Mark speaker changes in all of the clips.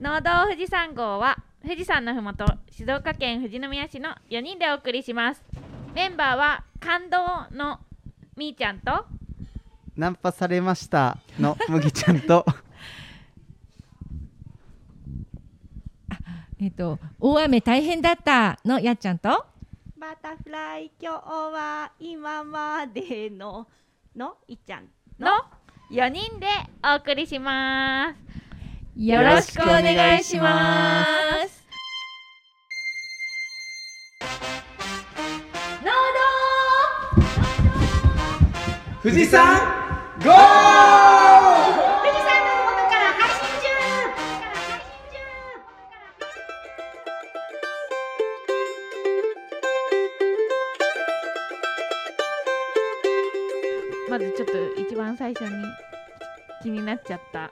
Speaker 1: 農道富士山号は富士山のふもと静岡県富士宮市の4人でお送りします。メンバーは感動のみーちゃんと
Speaker 2: ナンパされましたの麦ちゃんと。
Speaker 3: えっと大雨大変だったのやっちゃんと？
Speaker 4: バタフライ今日は今までののいっちゃん
Speaker 1: の4人でお送りします
Speaker 3: よ
Speaker 2: ろしくお願いします。富士山ゴー
Speaker 4: 富士山の麓から配信中
Speaker 1: まずちょっと一番最初に気になっちゃった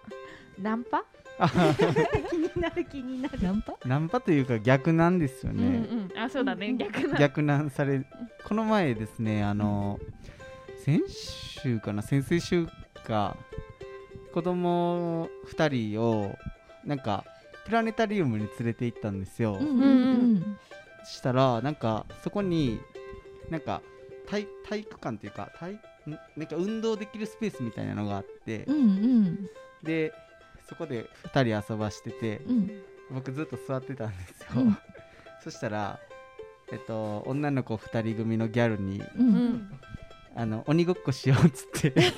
Speaker 1: ナンパ、
Speaker 4: 気になる気になる。
Speaker 3: ナンパ？
Speaker 2: ナンパというか逆なんですよ
Speaker 1: うん
Speaker 2: ね、
Speaker 1: うん。あそうだね。逆な。
Speaker 2: 逆難されこの前ですねあの先週かな？先々週か。子供2人をなんかプラネタリウムに連れて行ったんですよ、
Speaker 3: うんうんうん。
Speaker 2: したらなんかそこになんか体体育館っていうか体ん？なんか運動できるスペースみたいなのがあって、
Speaker 3: うんうん。
Speaker 2: でそこで2人遊ばしてて
Speaker 3: うん。
Speaker 2: 僕ずっと座ってたんですよ、
Speaker 3: うん。
Speaker 2: そしたらえっと女の子2人組のギャルに
Speaker 3: う
Speaker 1: うん。ん
Speaker 2: あの鬼ごっこしようっつって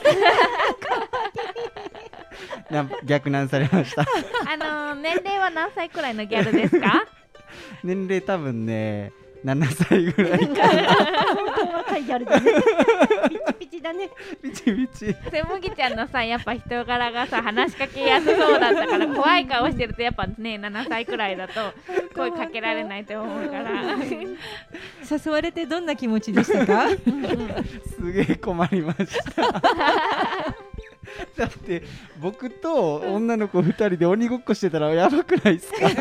Speaker 2: なん逆難されました。
Speaker 1: あのー年齢は何歳くらいのギャルですか？
Speaker 2: 年齢多分ね7歳ぐらいか
Speaker 4: 若いギャルだね。ピチピチだね。
Speaker 2: ピチピチ。
Speaker 1: せむぎちゃんのさやっぱ人柄がさ話しかけやすそうだったから怖い顔してるとやっぱね7歳くらいだと声かけられないと思うから。
Speaker 3: 誘われてどんな気持ちでしたか？
Speaker 2: すげえ困りました。だって僕と女の子2人で鬼ごっこしてたらやばくないですか？
Speaker 1: 確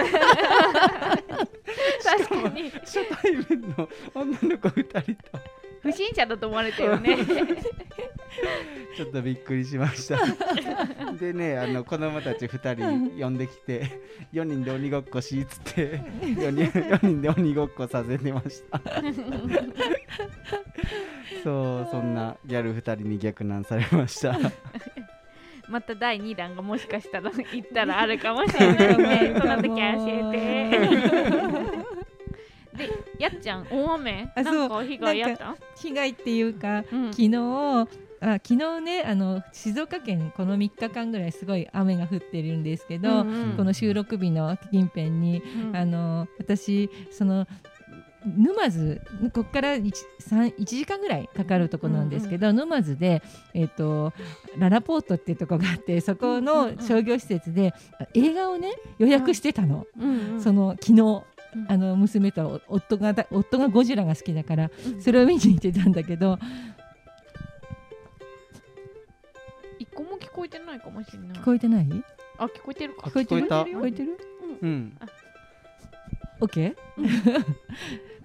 Speaker 1: かに。
Speaker 2: 初対面の女の子2人と
Speaker 1: 不審者だと思われてるよね。
Speaker 2: ちょっとびっくりしました。でねあの子供たち2人呼んできて4人で鬼ごっこしっつって4人 ,4 人で鬼ごっこさせてました。そうそんなギャル2人に逆難されました。
Speaker 1: また第2弾がもしかしたら行ったらあるかもしれないね。その時教えてでやっちゃん大雨？
Speaker 3: あ
Speaker 1: なんか被害あった？
Speaker 3: 被害っていうか
Speaker 1: うん。
Speaker 3: 昨日あ昨日ねあの静岡県この3日間ぐらいすごい雨が降ってるんですけど、
Speaker 1: うんうん。
Speaker 3: この収録日の近辺に、
Speaker 1: うん。
Speaker 3: あの私その沼津ここから 1, 3 1時間ぐらいかかるとこなんですけど、沼津で、えっとララポートっていうとこがあってそこの商業施設で映画をね予約してたの、
Speaker 1: うんうん。
Speaker 3: その昨日
Speaker 1: うん。
Speaker 3: あの娘と夫がだ夫がゴジラが好きだから
Speaker 1: うん。
Speaker 3: それを見に行ってたんだけど
Speaker 1: 一個も聞こえてないかもしれない。
Speaker 3: 聞こえてない？
Speaker 1: あ聞こえてるか。
Speaker 2: あ
Speaker 3: 聞こえてる
Speaker 2: 聞こえた
Speaker 3: 聞こえてる？
Speaker 2: うん。
Speaker 3: オッケー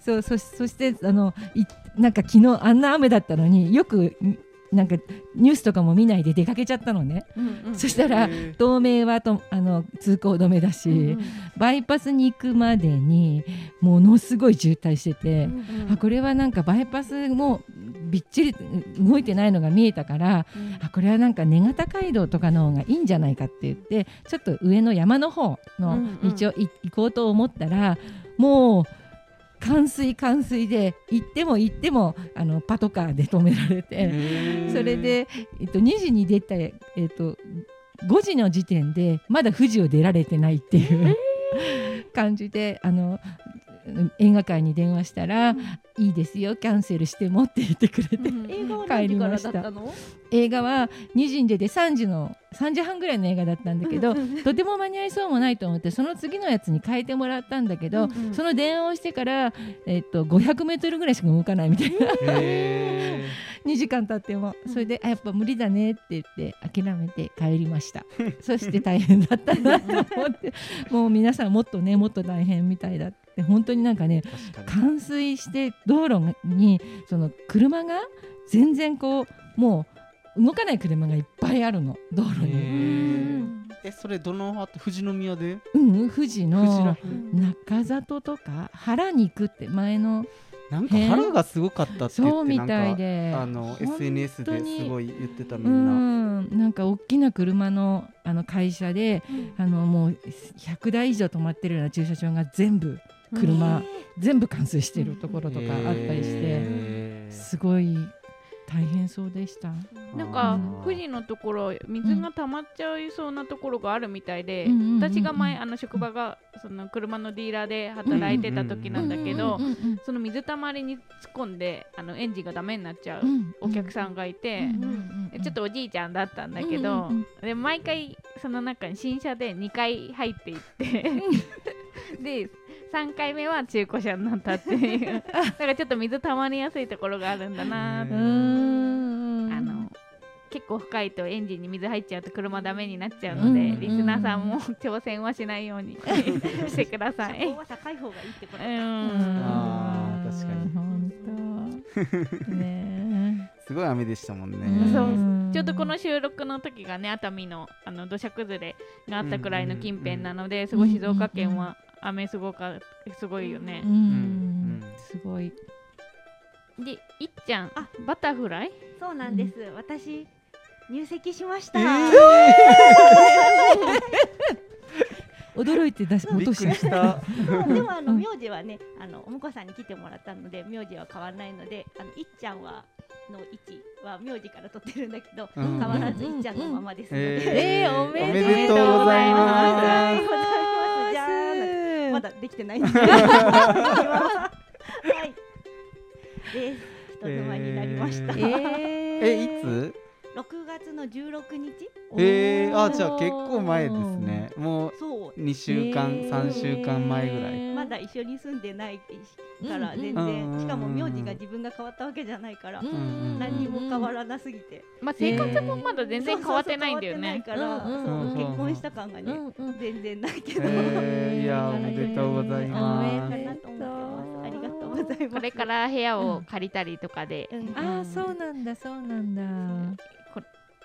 Speaker 3: そうそしそしてあのいなんか昨日あんな雨だったのによくんなんかニュースとかも見ないで出かけちゃったのね、
Speaker 1: うんうん。
Speaker 3: そしたら東名はとあの通行止めだし、
Speaker 1: うん
Speaker 3: バイパスに行くまでにものすごい渋滞してて、
Speaker 1: うん
Speaker 3: あこれはなんかバイパスもびっちり動いてないのが見えたから
Speaker 1: うん。
Speaker 3: あこれはなんか根形街道とかの方がいいんじゃないかって言ってちょっと上の山の方の道をい行こうと思ったら、もう冠水冠水で行っても行ってもあのパトカーで止められて。それで、えっと、2時に出た、えっと、5時の時点でまだ富士を出られてないっていう 感じであの映画館に電話したら、いいですよキャンセルしてもって言ってくれて、
Speaker 1: うん。
Speaker 4: 映画は
Speaker 3: 帰りました。映画は2時に出て3時の3時半ぐらいの映画だったんだけど、とても間に合いそうもないと思ってその次のやつに変えてもらったんだけど、
Speaker 1: うんうん。
Speaker 3: その電話をしてから、えっと、500メートルぐらいしか動かないみたいな。
Speaker 2: へ
Speaker 3: 2時間経っても。それであやっぱ無理だねって言って諦めて帰りました。そして大変だったなと思って。もう皆さんもっとねもっと大変みたいだって。本当になんかね冠水して道路にその車が全然こうもう動かない車がいっぱいあるの。道路
Speaker 2: へ
Speaker 3: に。
Speaker 2: ーえそれどのあ富士宮で？
Speaker 3: うん、富士の
Speaker 2: ら
Speaker 3: 中里とか原に行くって前の
Speaker 2: なんか腹がすごかったって言って
Speaker 3: そうみたい
Speaker 2: なん
Speaker 3: で
Speaker 2: かあの SNS ですごい言ってたみ
Speaker 3: うん
Speaker 2: な。
Speaker 3: ん。なんか大きな車のあの会社であのもう100台以上止まってるような駐車場が全部車、全部冠水してるところとかあったりして、すごい大変そうでした。
Speaker 1: なんか
Speaker 2: うん。
Speaker 1: 富士のところ水が溜まっちゃいそうなところがあるみたいで、
Speaker 3: うん
Speaker 1: 私が前あの職場がその車のディーラーで働いてた時なんだけど、
Speaker 3: うん
Speaker 1: その水たまりに突っ込んであのエンジンがダメになっちゃう
Speaker 3: うん
Speaker 1: お客さんがいて、
Speaker 3: うん
Speaker 1: ちょっとおじいちゃんだったんだけど、で毎回その中に新車で2回入っていってで3回目は中古車になったっていう。だからちょっと水たまりやすいところがあるんだな。あの結構深いとエンジンに水入っちゃうと車ダメになっちゃうので、
Speaker 3: うん。
Speaker 1: リスナーさんも挑戦はしないように してください。
Speaker 4: 車高は高い方がいいってことか。
Speaker 1: うん。
Speaker 2: あー確かに。
Speaker 3: 本当。ね。
Speaker 2: すごい雨でしたもんね。
Speaker 1: ちょうどこの収録の時がね熱海のあの土砂崩れがあったくらいの近辺なので、すごい静岡県は雨すごかすごいよね。
Speaker 3: う。
Speaker 2: うん。ん。
Speaker 3: すごい。
Speaker 1: でいっちゃん
Speaker 4: あ。
Speaker 1: バタフライ？
Speaker 4: そうなんです。私入籍しました。
Speaker 2: え
Speaker 3: 驚いて出し落とし
Speaker 2: りした。
Speaker 4: でもあの
Speaker 3: うん。
Speaker 4: 名字はね、あのお婿さんに来てもらったので名字は変わらないので、あのいっちゃんはの位置は名字から取ってるんだけど、
Speaker 2: うん。
Speaker 4: 変わらずいっちゃんのままですので。
Speaker 3: えー。おめでとう
Speaker 2: おめでとうござい
Speaker 4: あ
Speaker 2: ます。
Speaker 4: まだできてないんですけど。はい。です。人妻になりました。
Speaker 2: え
Speaker 3: え
Speaker 2: えいつ？
Speaker 4: 6月の16日？
Speaker 2: えー、あじゃあ結構前ですね。もう
Speaker 4: そう。
Speaker 2: 2週間、
Speaker 3: えー。
Speaker 2: 3週間前ぐらい。
Speaker 4: まだ一緒に住んでないから
Speaker 3: うん
Speaker 4: 全
Speaker 2: うん
Speaker 4: 然しかも名字が自分が変わったわけじゃないから
Speaker 3: うん
Speaker 2: うん
Speaker 4: 何にも変わらなすぎて。
Speaker 1: まあ生活もまだ全然変わってないんだよね。
Speaker 4: そから
Speaker 3: うん
Speaker 4: そう結婚した感がね
Speaker 3: うんうん
Speaker 4: 全然ないけど。
Speaker 2: えー、いやおめでとうござい
Speaker 4: か
Speaker 2: ます。
Speaker 4: ありがとうございます。
Speaker 1: これから部屋を借りたりとかで、
Speaker 4: うん
Speaker 3: ああそうなんだそうなんだ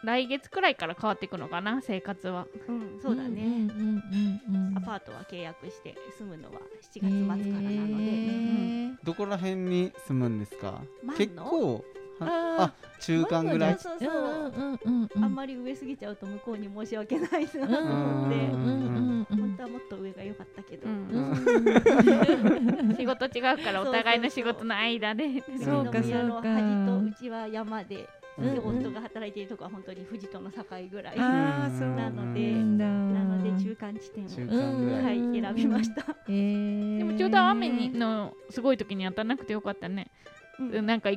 Speaker 1: 来月くらいから変わっていくのかな生活は。
Speaker 4: うんそうだね。
Speaker 3: んうんうんうん
Speaker 4: アパートは契約して住むのは7月末からなので。
Speaker 3: へー。
Speaker 2: どこら辺に住むんですか？結構
Speaker 3: あ
Speaker 2: はあ中間ぐらい。
Speaker 4: あんまり上すぎちゃうと向こうに申し訳ないなと
Speaker 3: うん
Speaker 4: 思って
Speaker 3: うんうんうん
Speaker 4: 本当はもっと上が良かったけど。
Speaker 1: うん
Speaker 3: うん
Speaker 1: 仕事違うからお互いの仕事の間で。
Speaker 3: そうかそうか。
Speaker 4: 端とうちは山で、
Speaker 2: うん
Speaker 4: で夫が働いているとこは本当に富士との境ぐらい。な
Speaker 3: ああそう
Speaker 4: なので
Speaker 3: な
Speaker 4: ので中間地点
Speaker 2: 中
Speaker 4: を。はい、選びました、
Speaker 3: えー。
Speaker 1: でもちょうど雨にのすごい時に当たらなくてよかったね。
Speaker 4: うん。
Speaker 1: なんか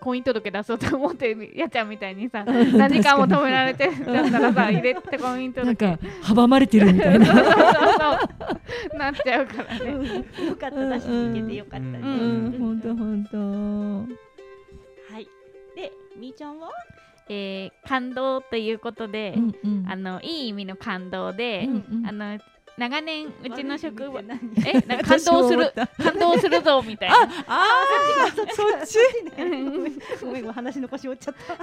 Speaker 1: 婚姻届出そうと思ってるやっちゃんみたいにさ何時間も止められてだったらさ入れて婚姻
Speaker 3: なん
Speaker 1: 届
Speaker 3: か阻まれてるみたい
Speaker 1: そうそう
Speaker 3: な
Speaker 1: そう。なっちゃうからね。
Speaker 4: うん。よかっただし行けてよかったね、
Speaker 2: うん。
Speaker 3: うん。本当本当
Speaker 4: みーちゃんは？
Speaker 1: えー感動ということで、
Speaker 3: うんうん。
Speaker 1: あのいい意味の感動で、
Speaker 3: うんうん。
Speaker 1: あの長年うちの職場えなんか感動する感動するぞみたいな。
Speaker 3: ああそっち。
Speaker 4: 何 ごめんごめん話の腰折っちゃった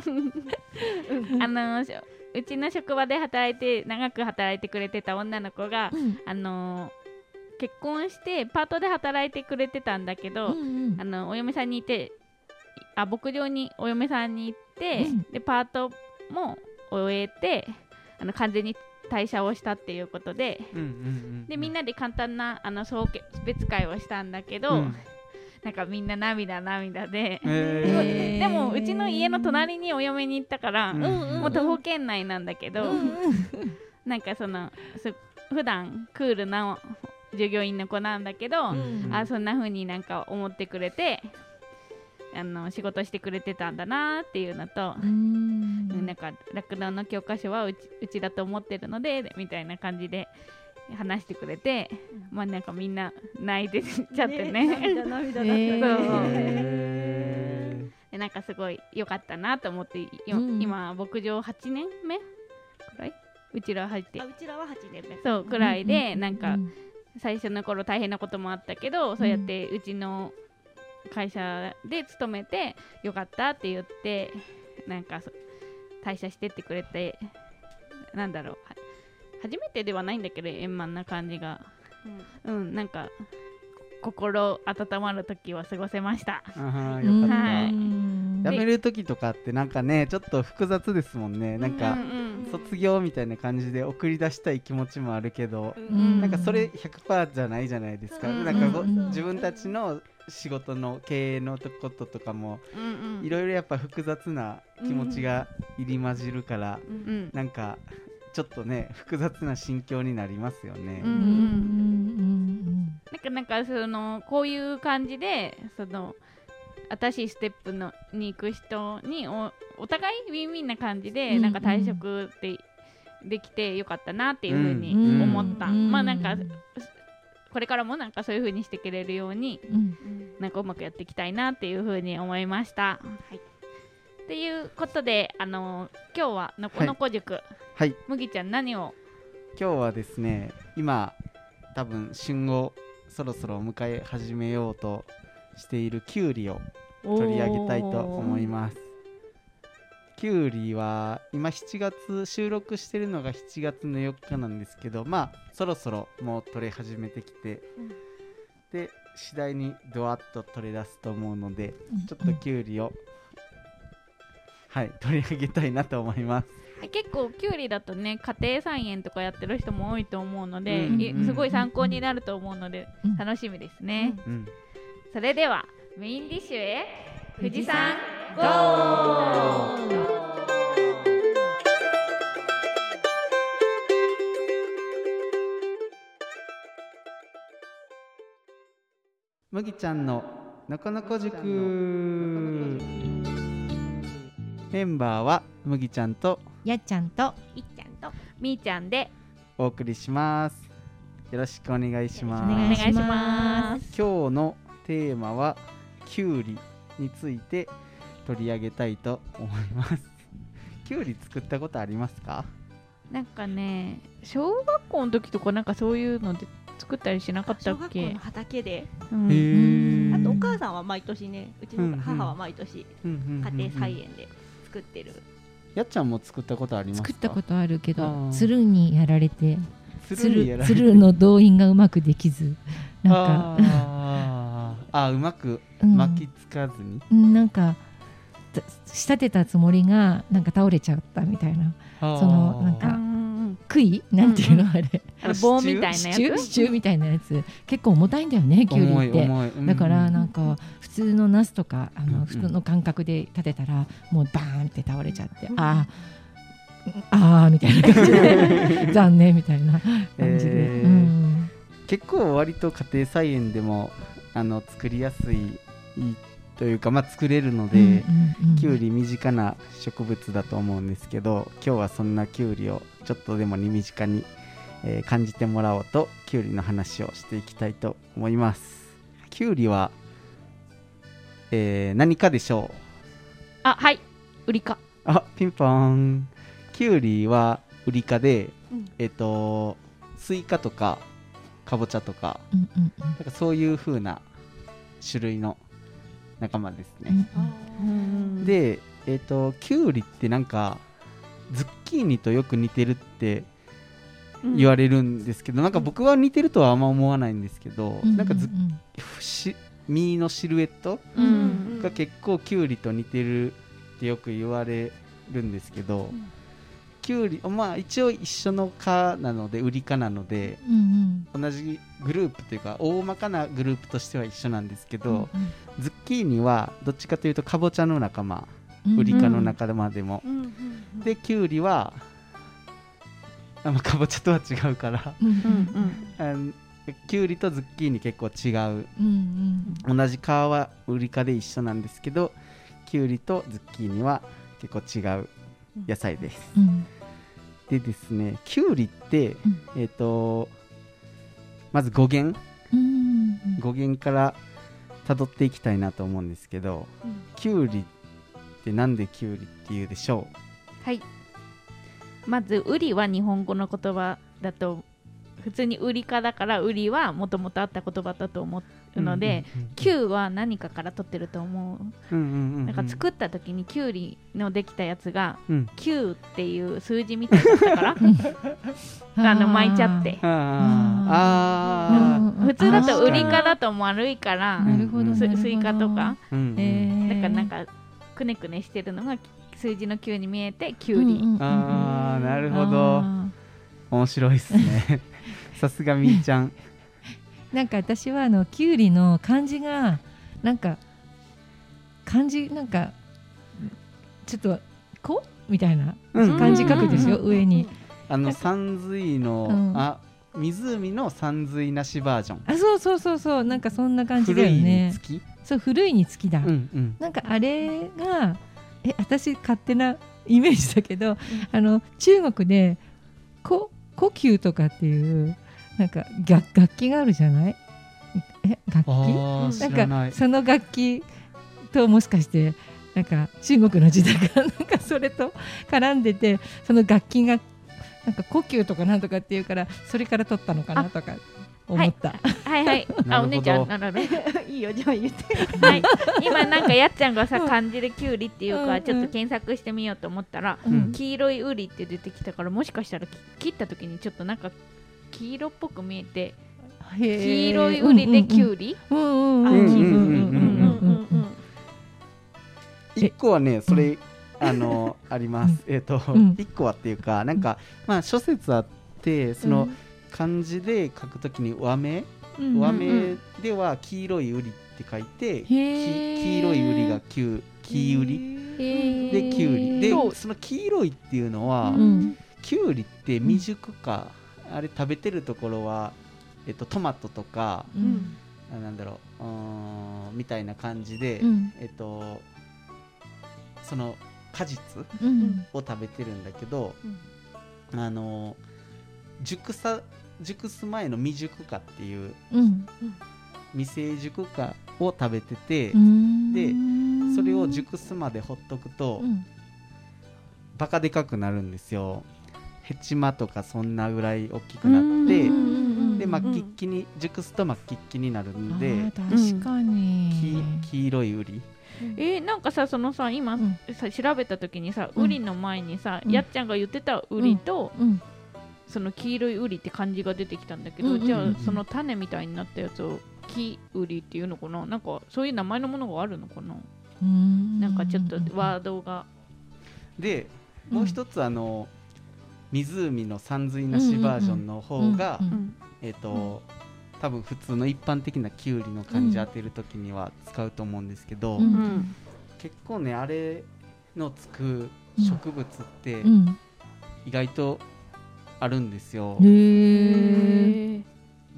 Speaker 1: あのしょうちの職場で働いて長く働いてくれてた女の子が、
Speaker 3: うん。
Speaker 1: あの結婚してパートで働いてくれてたんだけど、
Speaker 3: うん。
Speaker 1: あのお嫁さんにいてあ牧場にお嫁さんに行って、
Speaker 3: うん。
Speaker 1: でパートも終えてあの完全に退社をしたっていうことで
Speaker 2: うんうんうん。
Speaker 1: でみんなで簡単なあの総別会をしたんだけど、
Speaker 2: うん。
Speaker 1: なんかみんな涙涙で、
Speaker 2: え
Speaker 1: でもうちの家の隣にお嫁に行ったから、
Speaker 2: うん。
Speaker 1: もう徒歩圏内なんだけど、
Speaker 3: うん
Speaker 1: なんかそのす普段クールな従業員の子なんだけど、
Speaker 2: うん。
Speaker 1: あそんな風になんか思ってくれてあの仕事してくれてたんだなっていうのと、
Speaker 3: うん。
Speaker 1: なんか酪農の教科書はうちうちだと思ってるのでみたいな感じで話してくれて、まあなんかみんな泣いてちゃってね。
Speaker 4: ね、
Speaker 1: そう。
Speaker 2: え
Speaker 1: でなんかすごい良かったなと思ってい
Speaker 3: うん。
Speaker 1: 今牧場8年目くらい？うちら入って。
Speaker 4: あうちらは8年目。
Speaker 1: そうくらいでなんか
Speaker 3: うん
Speaker 1: 最初の頃大変なこともあったけど、そうやってうちの会社で勤めてよかったって言ってなんかそ退社してってくれてなんだろうは初めてではないんだけど円満な感じが。うん。なんか心温まる時は過ごせました。
Speaker 2: あーよかった、
Speaker 1: はい。
Speaker 3: うん。
Speaker 2: 辞める時とかってなんかねちょっと複雑ですもんね。なんか、
Speaker 1: うんうん
Speaker 2: 卒業みたいな感じで送り出したい気持ちもあるけど、
Speaker 3: ん。
Speaker 2: なんかそれ100%じゃないじゃないですか、
Speaker 1: うん。
Speaker 2: なんか自分たちの仕事の経営のこととかも
Speaker 1: うんうん。
Speaker 2: いろいろやっぱ複雑な気持ちが入り混じるから、
Speaker 1: うん
Speaker 2: なんかちょっとね複雑な心境になりますよね。
Speaker 1: うん
Speaker 3: うんうん
Speaker 1: なんかなんかそのこういう感じでその新しいステップのに行く人におお互いウィンウィンな感じで、
Speaker 3: うん
Speaker 1: なんか退職でできてよかったなっていうふうに
Speaker 3: うん
Speaker 1: 思った、
Speaker 3: うん。
Speaker 1: まあなんかこれからもなんかそういうふうにしてくれるように
Speaker 3: うん。
Speaker 1: なんかうまくやっていきたいなっていうふうに思いました。はい、っていうことであの今日はのこのこ塾、
Speaker 2: はい。
Speaker 1: 麦ちゃん何を？
Speaker 2: 今日はですね今多分旬をそろそろ迎え始めようとしているきゅうりを取り上げたいと思いますきゅうりは今7月収録してるのが7月の4日なんですけどまあそろそろもう取れ始めてきて、
Speaker 1: うん。
Speaker 2: で次第にドワッと取れ出すと思うので
Speaker 3: うん。
Speaker 2: ちょっときゅうりをはい取り上げたいなと思います。
Speaker 1: 結構きゅうりだとね家庭菜園とかやってる人も多いと思うので、
Speaker 2: うん
Speaker 1: いすごい参考になると思うので
Speaker 3: うん。
Speaker 1: 楽しみですね、
Speaker 2: うん。
Speaker 1: それではメインディッシュへ富士山
Speaker 2: 麦ちゃんののこのこ塾。メンバーは麦ちゃんと。
Speaker 3: やっちゃんと
Speaker 4: いっちゃんと。
Speaker 1: みーちゃんで。
Speaker 2: お送りします。よろしくお願いします。
Speaker 3: お願いし
Speaker 1: ま
Speaker 3: す。
Speaker 2: 今日のテーマはきゅうりについて取り上げたいと思います。きゅうり作ったことありますか？
Speaker 1: なんかね小学校の時とかなんかそういうので作ったりしなかったっけ？
Speaker 4: 小学校の、畑で。
Speaker 1: うん。
Speaker 4: あとお母さんは毎年ねうちの母は毎年家庭菜園で作ってる、
Speaker 2: やっちゃんも作ったことありますか？
Speaker 3: 作ったことあるけど鶴にやられて
Speaker 2: つ
Speaker 3: 鶴の動員がうまくできずなんか。
Speaker 2: あー。あーうまく
Speaker 3: うん。
Speaker 2: 巻きつかずに、
Speaker 3: うんなんかた仕立てたつもりがなんか倒れちゃったみたいな。そのなんか杭なんていうのあれ。
Speaker 1: 棒みたいなやつ？
Speaker 3: 支柱みたいなやつ。結構重たいんだよねきゅうりって。だからなんか普通のナスとかあの普通の感覚で立てたらもうバーンって倒れちゃって、
Speaker 4: うん。
Speaker 3: あーあーみたいな感じで 残念みたいな感じで、
Speaker 2: えー。
Speaker 3: うん。
Speaker 2: 結構割と家庭菜園でもあの作りやすいというか、まあ、作れるので、きゅうり身近な植物だと思うんですけど今日はそんなきゅうりをちょっとでもに身近に、えー感じてもらおうときゅうりの話をしていきたいと思います。きゅうりは、えー何かでしょう？
Speaker 1: あはい。ウリ科
Speaker 2: あピンポーン。きゅうりはウリ科で、
Speaker 4: うん。
Speaker 2: えっ、とスイカとかかぼちゃとかそういう風な種類の仲間ですね、
Speaker 1: うん。
Speaker 2: でえっ、ときゅうりってなんかズッキーニとよく似てるって言われるんですけど、なんか僕は似てるとはあんま思わないんですけど、
Speaker 3: うん。
Speaker 2: なんかズッ
Speaker 3: うん。
Speaker 2: し実のシルエット
Speaker 1: う
Speaker 4: うん。ん
Speaker 2: が結構きゅうりと似てるってよく言われるんですけど、
Speaker 4: ん
Speaker 2: きゅうりまあ一応一緒の科なので売り科なので
Speaker 3: うんうん。
Speaker 2: 同じグループというか大まかなグループとしては一緒なんですけど、
Speaker 3: うん
Speaker 2: ズッキーニはどっちかというとかぼちゃの仲間
Speaker 3: うん
Speaker 2: ウリ科の仲間でも、
Speaker 4: うんうん
Speaker 2: できゅうりはあまあかぼちゃとは違うから
Speaker 3: うん
Speaker 2: きゅうりとズッキーニ結構違う。
Speaker 3: うんうん。
Speaker 2: 同じ皮はウリ科で一緒なんですけどきゅうりとズッキーニは結構違う野菜です、
Speaker 3: うん。
Speaker 2: でですねきゅうりって、
Speaker 3: うん。
Speaker 2: えっ、とまず語源。
Speaker 3: うん
Speaker 2: 語源から辿っていきたいなと思うんですけど
Speaker 4: うん。
Speaker 2: きゅうりってなんできゅうりっていうでしょ
Speaker 1: はい。まずウリは日本語の言葉だと普通に売りかだから売りはもともとあった言葉だと思うので、旧は何かから取ってると思う。
Speaker 2: うんうんうんうん。
Speaker 1: なんか作った時にきゅうりのできたやつが
Speaker 2: うん。
Speaker 1: 9っていう数字みたいだったから あの巻いちゃって。
Speaker 2: あー。あ
Speaker 3: うん。
Speaker 1: 普通だと
Speaker 2: あー。
Speaker 1: ウリ科だと丸いから
Speaker 3: なるほど
Speaker 2: うん
Speaker 1: スイカとか。
Speaker 2: ーうんうん。
Speaker 3: えー。
Speaker 1: だからなんかくねくねしてるのが数字の9に見えてきゅうり、
Speaker 3: うんうんうん。
Speaker 2: あーなるほど。
Speaker 3: あ
Speaker 2: 面白いっすね。さすがみーちゃん。
Speaker 3: ーなんか私はあのきゅうりの漢字がなんか漢字なんかちょっとこみたいな
Speaker 2: うん。
Speaker 3: 漢字書くですよ
Speaker 1: うん。
Speaker 3: 上に。
Speaker 2: あの山水の、
Speaker 3: うん。
Speaker 2: あ湖の山水なしバージョン。
Speaker 3: あそうそうそうそう。なんかそんな感じだ
Speaker 2: 古いに
Speaker 3: よねそう古いにつきだ、
Speaker 2: うんうん。
Speaker 3: なんかあれがえ私勝手なイメージだけど、あの中国でこ呼吸とかっていうなんか楽楽器があるじゃない？え楽器？な
Speaker 2: なんい。
Speaker 3: かその楽器ともしかしてなんか中国の時代から なんかそれと絡んでてその楽器がなんか呼吸とかなんとかっていうからそれから取ったのかなとか思った。
Speaker 1: はいはい。
Speaker 2: なるほど
Speaker 1: あお姉ちゃんならね
Speaker 4: いいよじゃあ言って。
Speaker 1: はい。今なんかやっちゃんがさ
Speaker 3: うん。
Speaker 1: 漢字できゅうりっていうかちょっと検索してみようと思ったら
Speaker 3: うん。
Speaker 1: 黄色いウリって出てきたからもしかしたらき切った時にちょっとなんか黄色っぽく見えて黄色いウリで
Speaker 3: キュウリ
Speaker 2: 一個はねそれあのありますえっと一個はっていうかなんかまあ諸説あってその漢字で書くときに和名和名では黄色いウリって書いて黄色いウリがキュ黄ウ
Speaker 1: り
Speaker 2: でキュウリで
Speaker 1: そ
Speaker 2: の黄色いっていうのはキュウリって未熟かあれ食べてるところは、えっと、トマトとか
Speaker 3: うん。
Speaker 2: あなんだろううーんみたいな感じで、
Speaker 3: うん。
Speaker 2: えっとその果実
Speaker 3: うん。
Speaker 2: を食べてるんだけど、あの熟さ熟す前の未熟化っていう
Speaker 3: うん。
Speaker 2: 未成熟化を食べてて、
Speaker 3: うん。
Speaker 2: でそれを熟すまでほっとくと、
Speaker 3: うん。
Speaker 2: バカでかくなるんですよヘチマとかそんなぐらい大きくなって、
Speaker 3: うん
Speaker 2: で
Speaker 3: うん
Speaker 2: 末期っきに熟すと末期っきになるんで、
Speaker 3: 確かに。
Speaker 2: き黄色いウリ。
Speaker 1: えーなんかさそのさ今、
Speaker 3: うん。
Speaker 1: さ調べた時にさ、
Speaker 3: うん。
Speaker 1: ウリの前にさ、
Speaker 3: うん。
Speaker 1: やっちゃんが言ってたウリと、
Speaker 3: うん。
Speaker 1: その黄色いウリって漢字が出てきたんだけど、
Speaker 3: うんうんうん
Speaker 1: じゃあその種みたいになったやつを木ウリっていうのかな？なんかそういう名前のものがあるのかな、
Speaker 3: うん。
Speaker 1: なんかちょっとワードが。
Speaker 2: で
Speaker 3: うん
Speaker 2: もう一つあの湖の山水なしバージョンの方が、
Speaker 3: うん
Speaker 1: うん
Speaker 2: えっ、と、多分普通の一般的なきゅうりの漢字当てるときには使うと思うんですけど、
Speaker 3: うん
Speaker 1: うん。
Speaker 2: 結構ねあれのつく植物って
Speaker 3: うん。
Speaker 2: 意外とあるんですよ、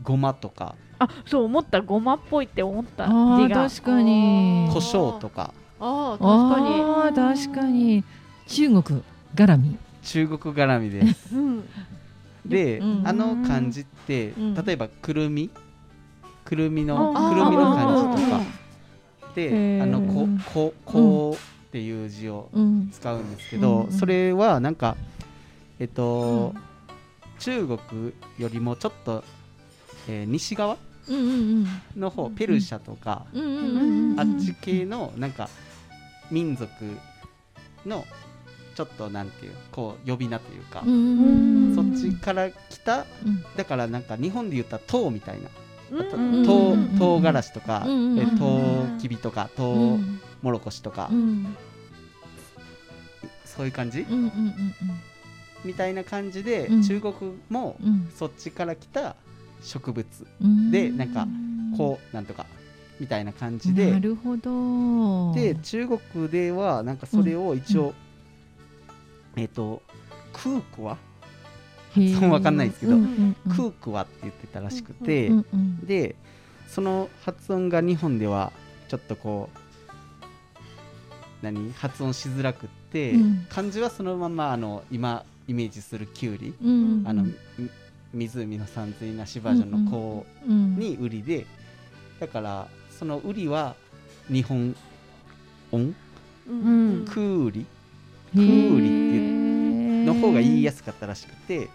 Speaker 2: ごまとか。
Speaker 1: あそう思ったごまっぽいって思った。字が。
Speaker 3: 確かに。
Speaker 2: 胡椒とか。
Speaker 4: ああ確かに。
Speaker 3: 確かに。中国絡み
Speaker 2: 中国絡みです。
Speaker 4: うん。
Speaker 2: で、
Speaker 3: うん。
Speaker 2: あの漢字って、
Speaker 3: うん。
Speaker 2: 例えばくるみ？くるみのくるみの漢字とか。
Speaker 3: へ
Speaker 2: で
Speaker 3: ー。
Speaker 2: あのこここうっていう字を
Speaker 3: うん。
Speaker 2: 使うんですけど、
Speaker 3: うん。
Speaker 2: それはなんかえっと、
Speaker 3: うん。
Speaker 2: 中国よりもちょっと、えー西側の方、ペルシャとか、あっち系のなんか民族のちょっとなんていうこう呼び名というか、そっちから来た
Speaker 3: うん。
Speaker 2: だからなんか日本で言ったら唐みたいな。
Speaker 1: うん。
Speaker 2: 唐
Speaker 3: うん。
Speaker 2: 唐辛子とか、唐きびとか唐
Speaker 3: うん。
Speaker 2: もろこしとか、
Speaker 3: うん。
Speaker 2: そういう感じ、みたいな感じで、
Speaker 3: うん。
Speaker 2: 中国も
Speaker 3: うん。
Speaker 2: そっちから来た植物
Speaker 3: うん。
Speaker 2: でなんかこうなんとかみたいな感じで。
Speaker 3: なるほど。
Speaker 2: で中国ではなんかそれを一応、えっ、とクークワそうわかんないですけどクークワって言ってたらしくて、
Speaker 3: うんうん
Speaker 2: でその発音が日本ではちょっとこう何？発音しづらくって、
Speaker 3: うん。
Speaker 2: 漢字はそのままあの今イメージするきゅうり、
Speaker 3: うん
Speaker 2: あのみ湖の山水なしバージョンの子
Speaker 3: うん
Speaker 2: に売りでだからその売りは日本音？
Speaker 1: うん。
Speaker 2: クーリ？クーリのの方が言いやすかったらしくて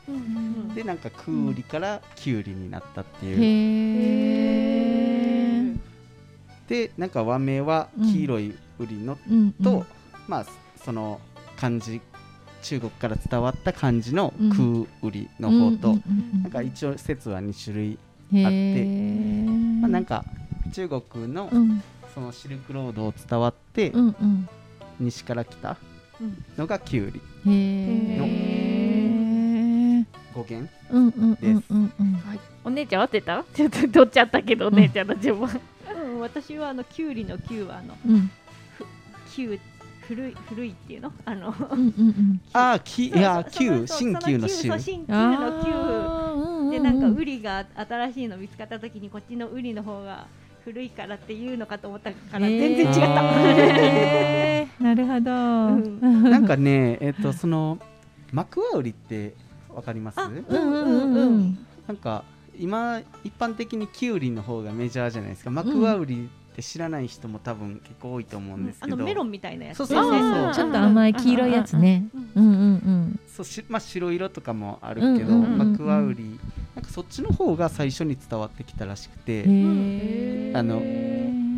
Speaker 2: でなんかクーリからキュウリになったっていう。
Speaker 3: へえ
Speaker 2: でなんか和名は黄色いウリの
Speaker 3: うん
Speaker 2: と、まあその漢字中国から伝わった漢字の
Speaker 3: うん
Speaker 2: クーウリの方と、なんか一応説は2種類、あってまあ、なん
Speaker 3: か
Speaker 2: か中国の
Speaker 3: うん。
Speaker 2: そのシルクロードを伝わって西から来た
Speaker 4: うん
Speaker 2: のがキュウリ
Speaker 3: へえ
Speaker 2: 語源？
Speaker 3: うんうんうんうんうん
Speaker 1: お姉ちゃん合ってた？ちょっと取っちゃったけどお姉ちゃんの順番。
Speaker 4: うん、私はあのキュウリのキュウはあの
Speaker 3: うん。
Speaker 4: キュウ古い古いっていうの？あの
Speaker 3: うんうんうん。
Speaker 2: ああきいや旧新旧の旧
Speaker 4: 旧のキュウ
Speaker 3: あー。
Speaker 4: でなんか
Speaker 3: うん
Speaker 4: ウリが新しいの見つかった時にこっちのウリの方が古いからっていうのかと思ったから全然違った、
Speaker 3: へ ーなるほど、
Speaker 4: ん。
Speaker 2: なんかねえっ、とそのマクワウリってわかります？
Speaker 4: あ
Speaker 3: うんうんうんうん。
Speaker 2: なんか今一般的にキュウリの方がメジャーじゃないですか。マクワウリって知らない人も多分結構多いと思うんですけど、
Speaker 4: あのメロンみたいなやつ。
Speaker 2: そうそうそう
Speaker 3: ちょっと甘い黄色いやつね。
Speaker 4: うん
Speaker 3: うんうんうん。
Speaker 2: そうしまあ、白色とかもあるけど、
Speaker 3: うんうんうんうん。
Speaker 2: マクワウリなんかそっちの方が最初に伝わってきたらしくて、あの